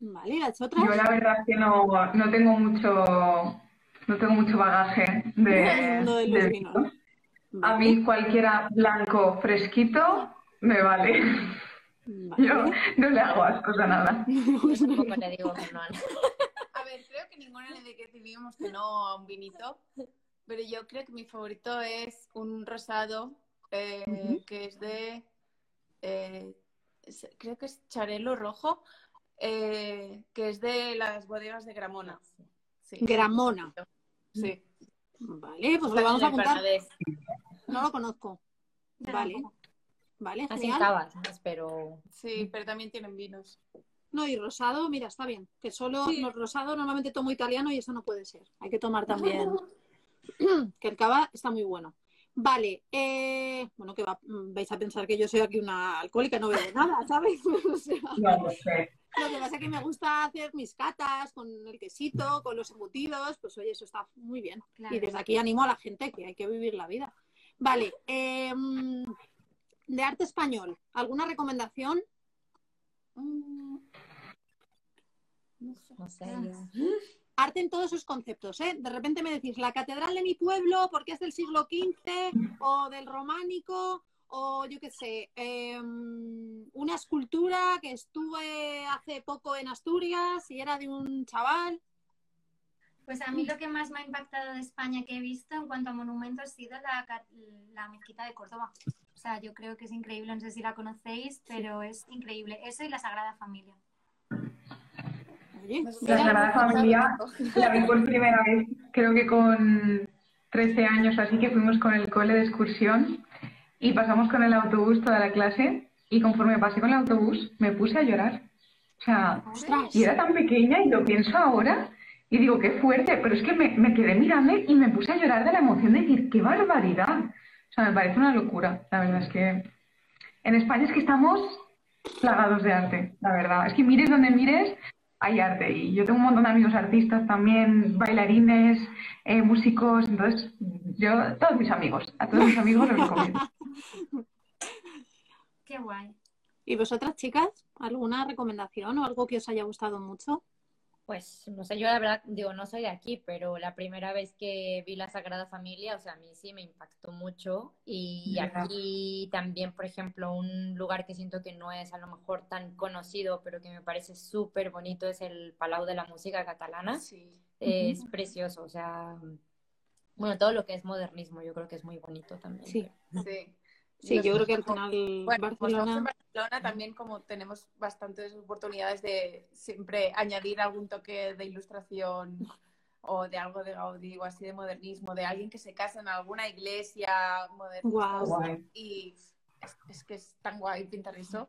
Vale, ¿y las otras? Yo la verdad es que no, no tengo mucho no tengo mucho bagaje de, los de vinos. vinos. A mí cualquiera blanco fresquito me vale. vale. Yo no le hago ascos a nada. Yo tampoco le digo que no. A ver, creo que ninguna de que decidimos que no a un vinito, pero yo creo que mi favorito es un rosado eh, que es de, eh, creo que es charelo rojo, eh, que es de las bodegas de Gramona. Sí, Gramona. sí. Vale, pues lo vamos a apuntar. No lo conozco. Vale. ¿vale? Así Genial. cavas, más, pero Sí, pero también tienen vinos. No, y rosado, mira, está bien. Que solo Sí. no, rosado normalmente tomo italiano y eso no puede ser. Hay que tomar también. que el cava está muy bueno. Vale, eh, bueno, que va- vais a pensar que yo soy aquí una alcohólica, no bebo nada, ¿sabes? O sea, No, no sé. Lo que pasa es que me gusta hacer mis catas con el quesito, con los embutidos, pues oye, eso está muy bien. Claro. Y desde aquí animo a la gente que hay que vivir la vida. Vale, em, de arte español, ¿alguna recomendación? Mm, no sé. Ah. arte en todos sus conceptos, ¿eh? De repente me decís la catedral de mi pueblo porque es del siglo XV o del románico o yo qué sé, em, una escultura que estuve hace poco en Asturias y era de un chaval. Pues a mí lo que más me ha impactado de España que he visto en cuanto a monumentos ha sido la, la mezquita de Córdoba. O sea, yo creo que es increíble, no sé si la conocéis, pero es increíble. Eso y la Sagrada Familia. Oye, La Sagrada Familia la vi por primera vez, creo que con 13 años, así que fuimos con el cole de excursión y pasamos con el autobús toda la clase y conforme pasé con el autobús me puse a llorar. O sea, ostras, y era tan pequeña y lo pienso ahora y digo, qué fuerte, pero es que me, me quedé mirando y me puse a llorar de la emoción de decir, qué barbaridad. O sea, me parece una locura, la verdad es que en España es que estamos plagados de arte, la verdad. Es que mires donde mires, hay arte. Y yo tengo un montón de amigos artistas también, bailarines, eh, músicos, entonces yo, todos mis amigos, a todos mis amigos les recomiendo. Qué guay. ¿Y vosotras, chicas? ¿Alguna recomendación o algo que os haya gustado mucho? Pues no sé, yo la verdad digo, no soy de aquí, pero la primera vez que vi la Sagrada Familia, o sea, a mí sí me impactó mucho. Y Verdad. aquí también, por ejemplo, un lugar que siento que no es a lo mejor tan conocido, pero que me parece súper bonito es el Palau de la Música Catalana. Sí. Es precioso, o sea, bueno, todo lo que es modernismo yo creo que es muy bonito también. Sí. Sí. Sí, yo creo que al final Bueno, estamos en Barcelona... Barcelona también como tenemos bastantes oportunidades de siempre añadir algún toque de ilustración o de algo de Gaudí o así de modernismo, de alguien que se casa en alguna iglesia modernista Guau. Guay. y es, es que es tan guay pintar eso.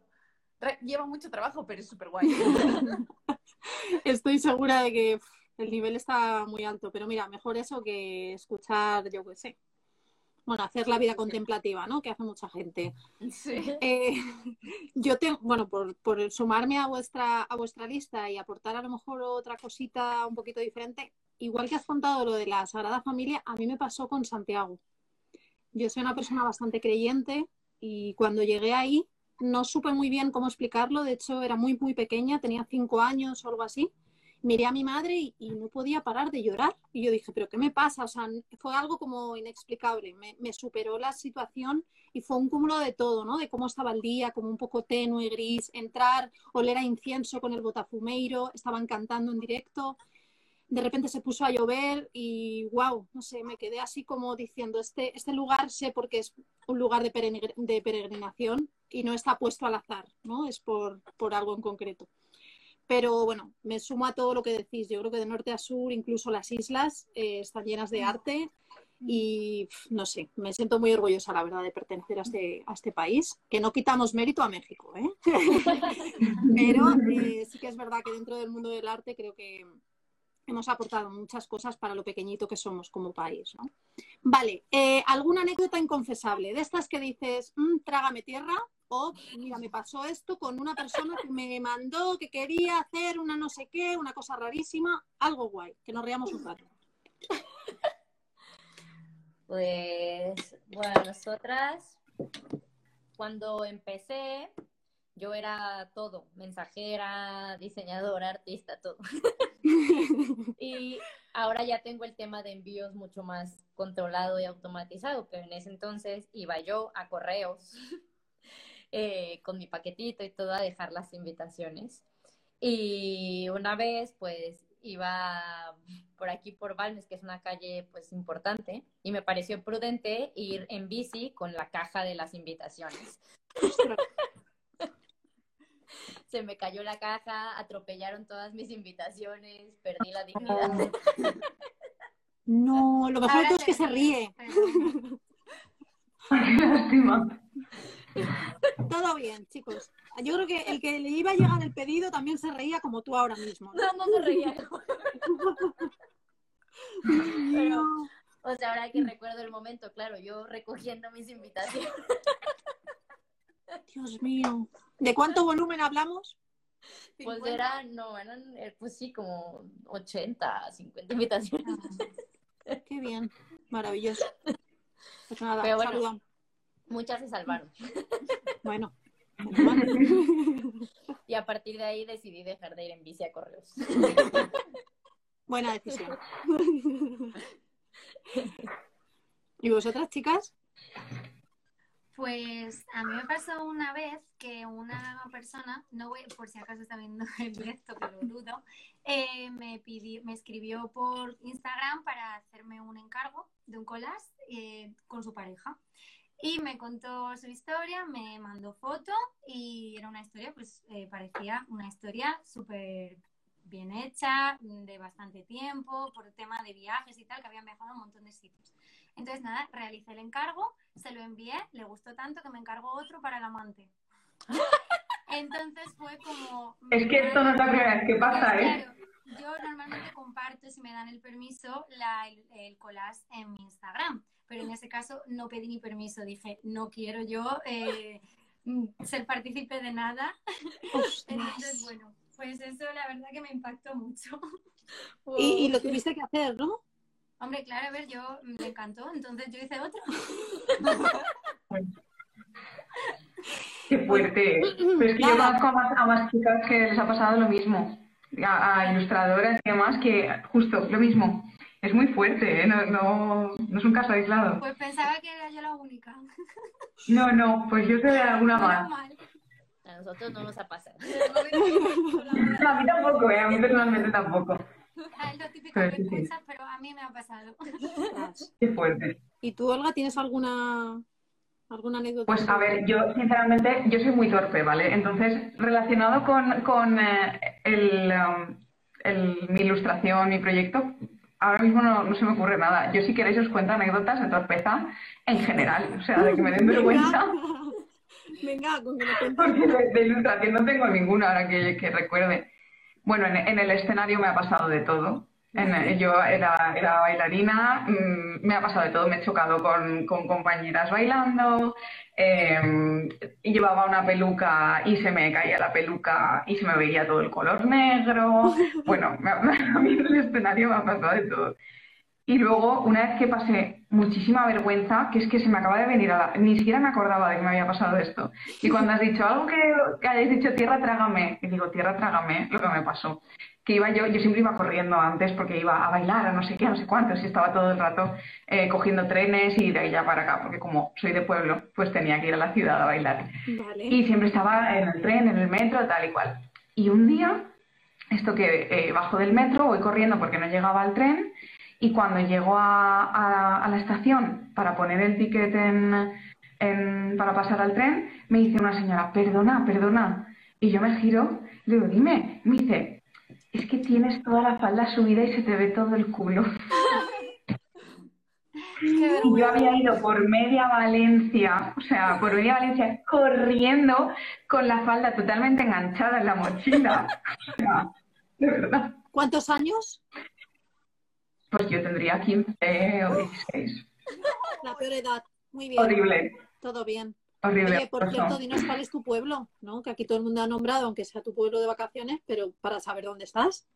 Re- lleva mucho trabajo, pero es súper guay. Estoy segura de que el nivel está muy alto, pero mira, mejor eso que escuchar, yo qué sé. Bueno, hacer la vida contemplativa, ¿no? Que hace mucha gente. Sí. Eh, yo tengo, bueno, por, por sumarme a vuestra, a vuestra lista y aportar a lo mejor otra cosita un poquito diferente, igual que has contado lo de la Sagrada Familia, a mí me pasó con Santiago. Yo soy una persona bastante creyente y cuando llegué ahí no supe muy bien cómo explicarlo, de hecho era muy, muy pequeña, tenía cinco años o algo así. Miré a mi madre y, no podía parar de llorar. Y yo dije, ¿pero qué me pasa? O sea, fue algo como inexplicable. Me, me superó la situación y fue un cúmulo de todo, ¿no? De cómo estaba el día, como un poco tenue, gris, entrar, oler a incienso con el botafumeiro, estaban cantando en directo, de repente se puso a llover y wow, no sé, me quedé así como diciendo, este, este lugar sé porque es un lugar de, de peregrinación y no está puesto al azar, ¿no? Es por, por algo en concreto. Pero bueno, me sumo a todo lo que decís. Yo creo que de norte a sur, incluso las islas, eh, están llenas de arte y pf, no sé, me siento muy orgullosa, la verdad, de pertenecer a este, a este país, que no quitamos mérito a México, ¿eh? Pero eh, sí que es verdad que dentro del mundo del arte creo que hemos aportado muchas cosas para lo pequeñito que somos como país, ¿no? Vale, eh, ¿alguna anécdota inconfesable? De estas que dices, "Mm, trágame tierra, mira, me pasó esto con una persona que me mandó, que quería hacer una no sé qué, una cosa rarísima, algo guay, que nos riamos un rato. Pues, bueno, nosotras, cuando empecé, yo era todo, mensajera, diseñadora, artista, todo. Y ahora ya tengo el tema de envíos mucho más controlado y automatizado, pero en ese entonces iba yo a correos eh, con mi paquetito y todo a dejar las invitaciones. Y una vez, pues, iba por aquí por Balmes, que es una calle, pues, importante, y me pareció prudente ir en bici con la caja de las invitaciones. Se me cayó la caja, atropellaron todas mis invitaciones, perdí la dignidad. No, lo mejor de todo es que se ríe. Qué lástima. Todo bien, chicos. Yo creo que el que le iba a llegar el pedido también se reía como tú ahora mismo. No, no se reía. Pero, o sea, ahora que recuerdo el momento, claro, yo recogiendo mis invitaciones. Dios mío. ¿De cuánto volumen hablamos? Pues eran, no, eran, eh, pues sí, como 80, 50 invitaciones. Ah, qué bien, maravilloso. Pues nada, Pero bueno, saludo. Muchas se salvaron. Bueno, Y a partir de ahí decidí dejar de ir en bici a correos. buena decisión. ¿Y vosotras, chicas? Pues a mí me pasó una vez que una persona, no voy, por si acaso está viendo el directo, que lo dudo, eh, me pidió, me escribió por Instagram para hacerme un encargo de un collage eh, con su pareja. Y me contó su historia, me mandó foto y era una historia, pues eh, parecía una historia súper bien hecha, de bastante tiempo, por el tema de viajes y tal, que habían viajado a un montón de sitios. Entonces, nada, realicé el encargo, se lo envié, le gustó tanto que me encargó otro para el amante. Entonces fue como... Es que esto no es la primera vez que pasa, ¿eh? Claro, yo normalmente comparto, si me dan el permiso, la- el, el collage en mi Instagram, pero en ese caso no pedí ni permiso, dije, no quiero yo eh, mm, ser partícipe de nada. Entonces, bueno, pues eso la verdad que me impactó mucho. Y, y lo tuviste que hacer, ¿no? Hombre, claro, a ver, yo me encantó, entonces yo hice otro. Qué fuerte. Pero es que yo conozco a más, a más chicas que les ha pasado lo mismo. A, a ilustradoras y demás que justo lo mismo. Es muy fuerte, ¿eh? No, no, no es un caso aislado. Pues pensaba que era yo la única. No, no, pues yo sé de alguna más. mal. A nosotros no nos ha pasado. No, a mí tampoco, ¿eh? A mí personalmente tampoco. Ah, Es lo típico Pero que sí, sí. escuchas, pero a mí me ha pasado. Qué fuerte. ¿Y tú, Olga, tienes alguna, alguna anécdota? Pues a ver, yo sinceramente, yo soy muy torpe, ¿vale? Entonces, relacionado con, con eh, el, um, el- mi ilustración, mi proyecto, ahora mismo no, no se me ocurre nada. Yo si queréis os cuento anécdotas de torpeza en general, o sea, de que me den vergüenza, Venga, con que lo porque de, de ilustración no tengo ninguna ahora que, que recuerde. Bueno, en, en el escenario me ha pasado de todo. En- yo era, era bailarina, mm, me ha pasado de todo, me he chocado con, con compañeras bailando, eh, y llevaba una peluca y se me caía la peluca y se me veía todo el color negro. Bueno, me a mí en el escenario me ha pasado de todo. Y luego, una vez que pasé muchísima vergüenza, que es que se me acaba de venir a la... Ni siquiera me acordaba de que me había pasado esto. Y cuando has dicho algo que, que hayáis dicho, tierra, trágame, y digo, tierra, trágame, lo que me pasó. Que iba yo, yo siempre iba corriendo antes porque iba a bailar, a no sé qué, a no sé cuántos, y estaba todo el rato eh, cogiendo trenes y de allá para acá, porque como soy de pueblo, pues tenía que ir a la ciudad a bailar. Vale. Y siempre estaba en el tren, en el metro, tal y cual. Y un día, esto que eh, bajo del metro, voy corriendo porque no llegaba al tren, y cuando llego a, a- a la estación para poner el ticket en, en- para pasar al tren, me dice una señora, perdona, perdona. Y yo me giro, le digo, dime, me dice, es que tienes toda la falda subida y se te ve todo el culo. Y yo había ido por media Valencia, o sea, por media Valencia corriendo con la falda totalmente enganchada en la mochila. O sea, de verdad. ¿Cuántos años? Pues yo tendría 15 o 16. La peor edad. Muy bien. Horrible, Todo bien. Horrible. Oye, por cierto, dinos cuál es tu pueblo, ¿no? Que aquí todo el mundo ha nombrado, aunque sea tu pueblo de vacaciones, pero para saber dónde estás.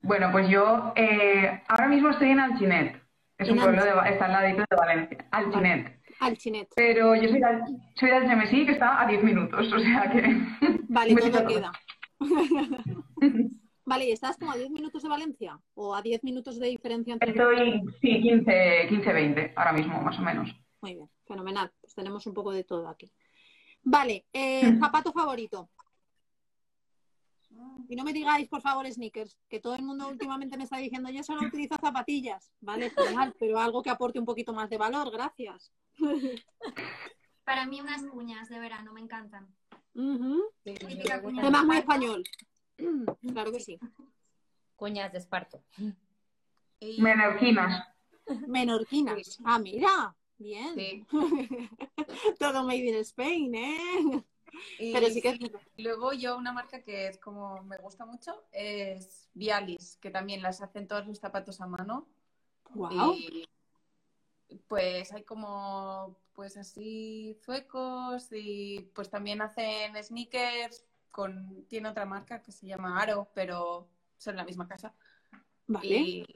Bueno, pues yo eh, ahora mismo estoy en Alginet. Es un pueblo de, está al ladito de Valencia. Alginet. Alchinet. Pero yo soy de, Al- soy de Algemesí, que está a 10 minutos, o sea que... Vale, todo queda. Vale, ¿y estás como a 10 minutos de Valencia? ¿O a 10 minutos de diferencia entre Estoy, sí, 15, 15, 20, ahora mismo, más o menos. Muy bien, fenomenal. Pues tenemos un poco de todo aquí. Vale, eh, zapato favorito. Y no me digáis, por favor, sneakers, que todo el mundo últimamente me está diciendo, yo solo utilizo zapatillas. Vale, genial, pero algo que aporte un poquito más de valor, gracias. Para mí unas cuñas de verano me encantan. Cuña de Además, muy español. Claro que sí. Cuñas de esparto. Y- Menorquinas. Menorquinas. Ah, mira, Bien. Sí. Todo made in Spain, ¿eh? Y Pero sí que es y luego yo una marca que es como me gusta mucho es Vialis, que también las hacen todos los zapatos a mano. Wow. Y pues hay como pues así zuecos y pues también hacen sneakers con tiene otra marca que se llama Aro, pero son la misma casa. Vale. Y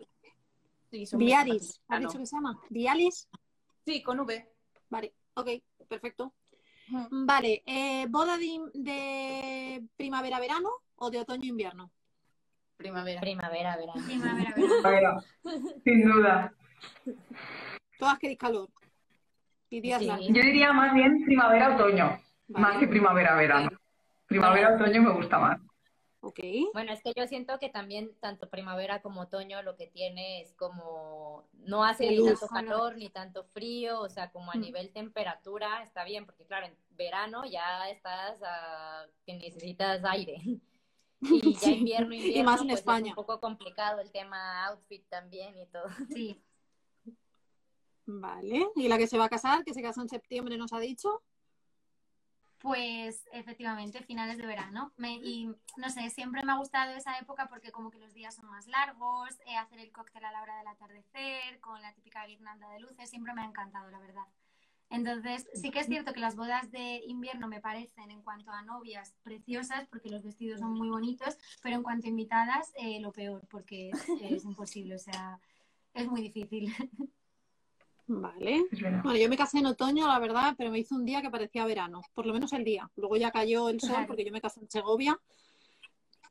Vialis, ¿has dicho que se llama? Vialis. Sí, con V. Vale, ok, perfecto. Vale, eh, ¿boda de, de primavera-verano o de otoño-invierno? Primavera. Primavera, verano. Primavera, verano. Sin duda. Todas queréis calor. Y días Sí. largos. Yo diría más bien primavera-otoño, Vale. más que primavera-verano. Primavera-otoño me gusta más. Bueno, es que yo siento que también tanto primavera como otoño lo que tiene es como no hace ni tanto calor ni tanto frío, o sea, como a Mm. nivel temperatura está bien, porque claro, en verano ya estás a que necesitas aire. Y ya invierno, Y invierno, más en pues España. es un poco complicado el tema outfit también y todo. Sí. Vale. ¿Y la que se va a casar, que se casa en septiembre, nos ha dicho? Pues efectivamente, finales de verano. Me- y no sé, siempre me ha gustado esa época porque como que los días son más largos, eh, hacer el cóctel a la hora del atardecer, con la típica guirnalda de luces, siempre me ha encantado, la verdad. Entonces, sí que es cierto que las bodas de invierno me parecen en cuanto a novias preciosas porque los vestidos son muy bonitos, pero en cuanto a invitadas, eh, lo peor porque es, es imposible, o sea, es muy difícil. Vale. Bueno, yo me casé en otoño, la verdad, pero me hizo un día que parecía verano, por lo menos el día. Luego ya cayó el sol porque yo me casé en Segovia.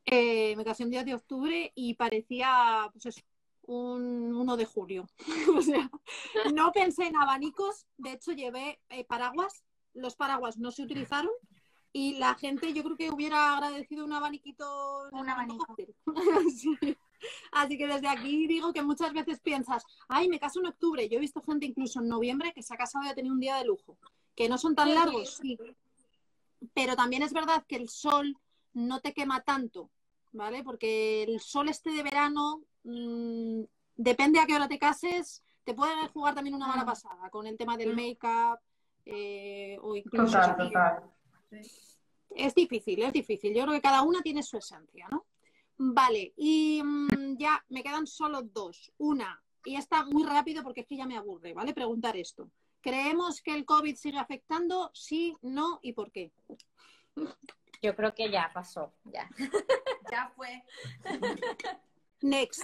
Eh, me casé un día de octubre y parecía, pues eso, un 1 de julio. o sea, no pensé en abanicos, de hecho llevé eh, paraguas, los paraguas no se utilizaron y la gente yo creo que hubiera agradecido un abaniquito. Un abanico. Sí. Así que desde aquí digo que muchas veces piensas, ay, me caso en octubre. Yo he visto gente incluso en noviembre que se ha casado y ha tenido un día de lujo. Que no son tan Sí. largos, sí. Pero también es verdad que el sol no te quema tanto, ¿vale? Porque el sol este de verano, mm, depende a qué hora te cases, te puede jugar también una mala Mm. pasada con el tema del Mm. make-up eh, o incluso... Total, total. Es difícil, es difícil. Yo creo que cada una tiene su esencia, ¿no? Vale, y mm, ya me quedan solo dos. Una, y está muy rápido porque es que ya me aburre, ¿vale? Preguntar esto. ¿Creemos que el COVID sigue afectando? Sí, no y por qué. Yo creo que ya pasó, ya. Ya fue. Next.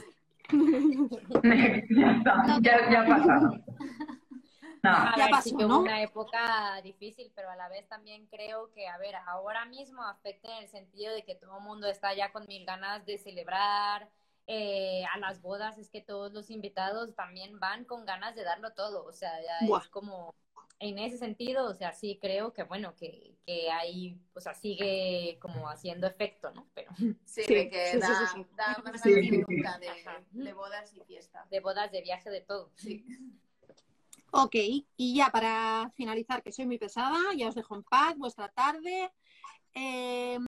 ya está, ya, ya ha pasado. Nada. A Ya ver, pasó, sí que ¿no? hubo una época difícil, pero a la vez también creo que, a ver, ahora mismo afecta en el sentido de que todo el mundo está ya con mil ganas de celebrar. eh, a las bodas es que todos los invitados también van con ganas de darlo todo, o sea, ya Buah. es como, en ese sentido, o sea, sí creo que, bueno, que, que ahí, o sea, sigue como haciendo efecto, ¿no? Pero Sí, Sí, de que sí, da, sí, sí. da más Sí, ganas sí, que sí. nunca de, Ajá. de bodas y fiesta. de bodas, de viaje, de todo. Sí. Ok, y ya para finalizar, que soy muy pesada, ya os dejo en paz vuestra tarde. Eh,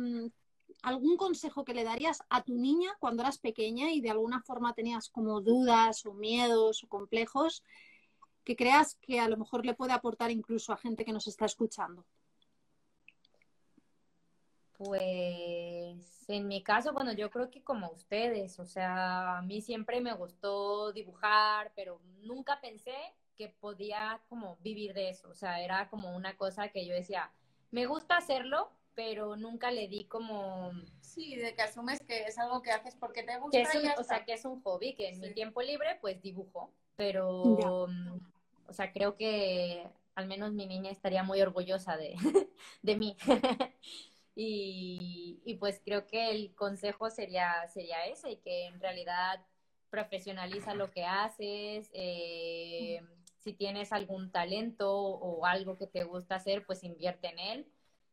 ¿Algún consejo que le darías a tu niña cuando eras pequeña y de alguna forma tenías como dudas o miedos o complejos que creas que a lo mejor le puede aportar incluso a gente que nos está escuchando? Pues en mi caso, bueno, yo creo que como ustedes, o sea, a mí siempre me gustó dibujar, pero nunca pensé que podía como vivir de eso, o sea, era como una cosa que yo decía, me gusta hacerlo, pero nunca le di como Sí, de que asumes que es algo que haces porque te gusta que es y un, ya o sea, que es un hobby, que en mi tiempo libre pues dibujo, pero mm, o sea, creo que al menos mi niña estaría muy orgullosa de, de mí. y, y, pues creo que el consejo sería, sería ese, y que en realidad profesionaliza lo que haces, eh, si tienes algún talento o algo que te gusta hacer, pues invierte en él,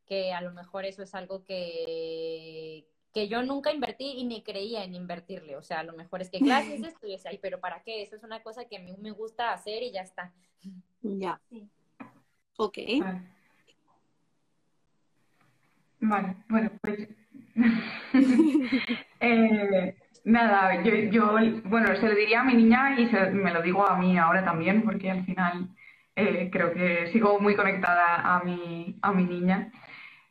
que a lo mejor eso es algo que, que yo nunca invertí y ni creía en invertirle. O sea, a lo mejor es que clases esto y decía, ay, pero ¿para qué? Eso es una cosa que a mí me gusta hacer y ya está. Ya. Sí. Ok. Vale. Vale, bueno, pues. Eh, nada, yo, yo, bueno, se lo diría a mi niña y se- me lo digo a mí ahora también, porque al final eh, creo que sigo muy conectada a mi, a mi niña.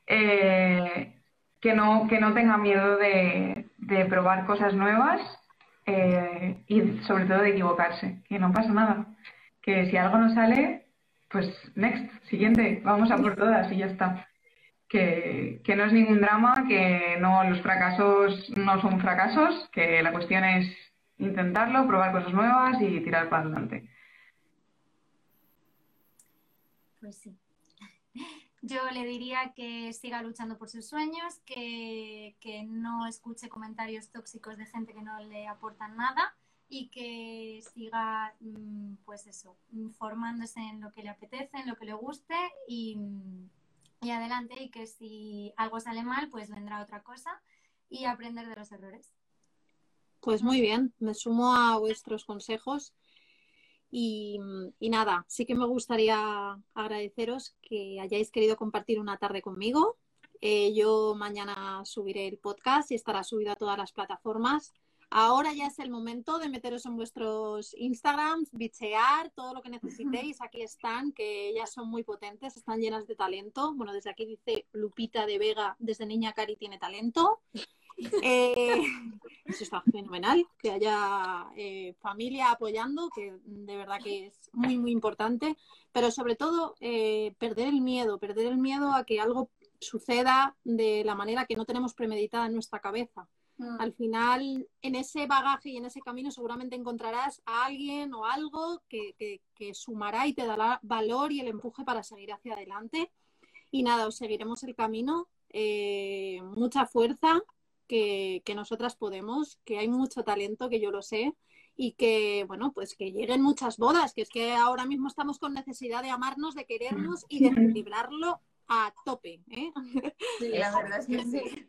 Eh, que, no, que no tenga miedo de, de probar cosas nuevas eh, y sobre todo de equivocarse, que no pasa nada. Que si algo no sale, pues next, siguiente, vamos a por todas y ya está. Que, que no es ningún drama, que no los fracasos no son fracasos, que la cuestión es intentarlo, probar cosas nuevas y tirar para adelante. Pues sí. Yo le diría que siga luchando por sus sueños, que, que, no escuche comentarios tóxicos de gente que no le aportan nada y que siga, mm, pues eso, formándose en lo que le apetece, en lo que le guste y, y adelante y que si algo sale mal, pues vendrá otra cosa y aprender de los errores. Pues muy bien, me sumo a vuestros consejos y, y, nada, sí que me gustaría agradeceros que hayáis querido compartir una tarde conmigo. Eh, yo mañana subiré el podcast y estará subido a todas las plataformas. Ahora ya es el momento de meteros en vuestros Instagrams, bichear, todo lo que necesitéis. Aquí están, que ya son muy potentes, están llenas de talento. Bueno, desde aquí dice Lupita de Vega, desde niña Cari tiene talento. Eh, eso está fenomenal, que haya eh, familia apoyando, que de verdad que es muy, muy importante, pero sobre todo eh, perder el miedo, perder el miedo a que algo suceda de la manera que no tenemos premeditada en nuestra cabeza. Mm. Al final, en ese bagaje y en ese camino seguramente encontrarás a alguien o algo que, que, que sumará y te dará valor y el empuje para seguir hacia adelante. Y nada, os seguiremos el camino. Eh, mucha fuerza, que, que, nosotras podemos, que hay mucho talento, que yo lo sé, y que, bueno, pues que lleguen muchas bodas, que es que ahora mismo estamos con necesidad de amarnos, de querernos y de equilibrarlo a tope. ¿eh? Sí, la verdad es que sí.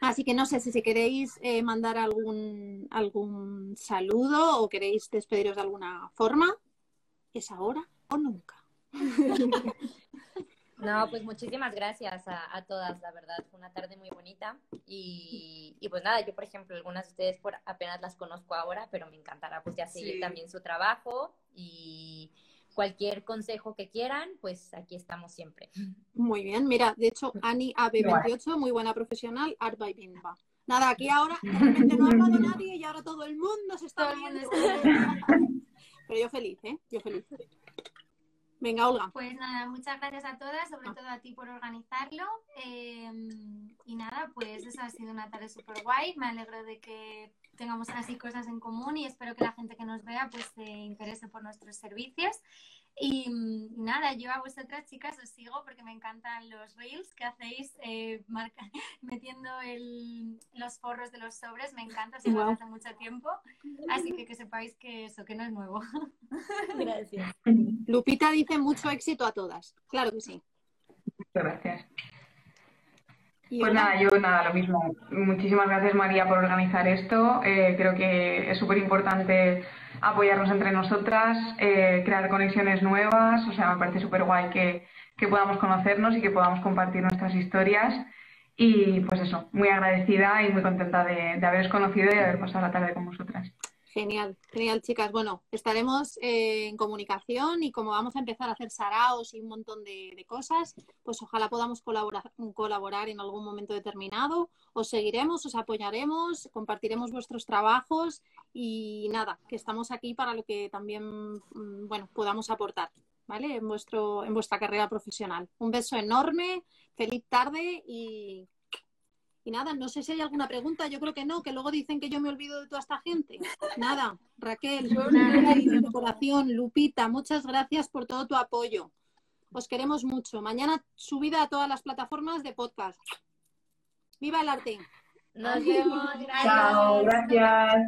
Así que no sé si, si queréis eh, mandar algún, algún saludo o queréis despediros de alguna forma, es ahora o nunca. No, pues muchísimas gracias a, a, todas, la verdad, fue una tarde muy bonita y, y, pues nada, yo por ejemplo, algunas de ustedes por apenas las conozco ahora, pero me encantará pues ya seguir sí. también su trabajo y cualquier consejo que quieran, pues aquí estamos siempre. Muy bien, mira, de hecho, Ani AB28, muy buena profesional, Art by Bimba. Nada, aquí ahora de repente no ha hablado nadie y ahora todo el mundo se está viendo. Pero yo feliz, ¿eh? Yo feliz. Venga, Olga. Pues nada, muchas gracias a todas, sobre todo a ti por organizarlo. Eh, y nada, pues esa ha sido una tarde súper guay. Me alegro de que tengamos así cosas en común y espero que la gente que nos vea pues se interese por nuestros servicios. Y, nada, yo a vosotras chicas os sigo porque me encantan los reels que hacéis eh, marca, metiendo el, los forros de los sobres, me encanta, se wow. hace mucho tiempo, así que que sepáis que eso, que no es nuevo. Gracias. Lupita dice mucho éxito a todas, claro que sí. Muchas gracias. Pues nada, yo nada, lo mismo. Muchísimas gracias María por organizar esto. Eh, creo que es súper importante apoyarnos entre nosotras, eh, crear conexiones nuevas. O sea, me parece súper guay que, que podamos conocernos y que podamos compartir nuestras historias. Y pues eso, muy agradecida y muy contenta de, de haberos conocido y de haber pasado la tarde con vosotras. Genial, genial, chicas. Bueno, estaremos eh, en comunicación y como vamos a empezar a hacer saraos y un montón de, de cosas, pues ojalá podamos colaborar, colaborar, en algún momento determinado. Os seguiremos, os apoyaremos, compartiremos vuestros trabajos y nada, que estamos aquí para lo que también, mm, bueno, podamos aportar, ¿vale? En, vuestro, en vuestra carrera profesional. Un beso enorme, feliz tarde y y nada, no sé si hay alguna pregunta, yo creo que no, que luego dicen que yo me olvido de toda esta gente. Nada, Raquel, corazón, Lupita, muchas gracias por todo tu apoyo. Os queremos mucho. Mañana subida a todas las plataformas de podcast. ¡Viva el arte! Nos vemos. Gracias. Chao, gracias.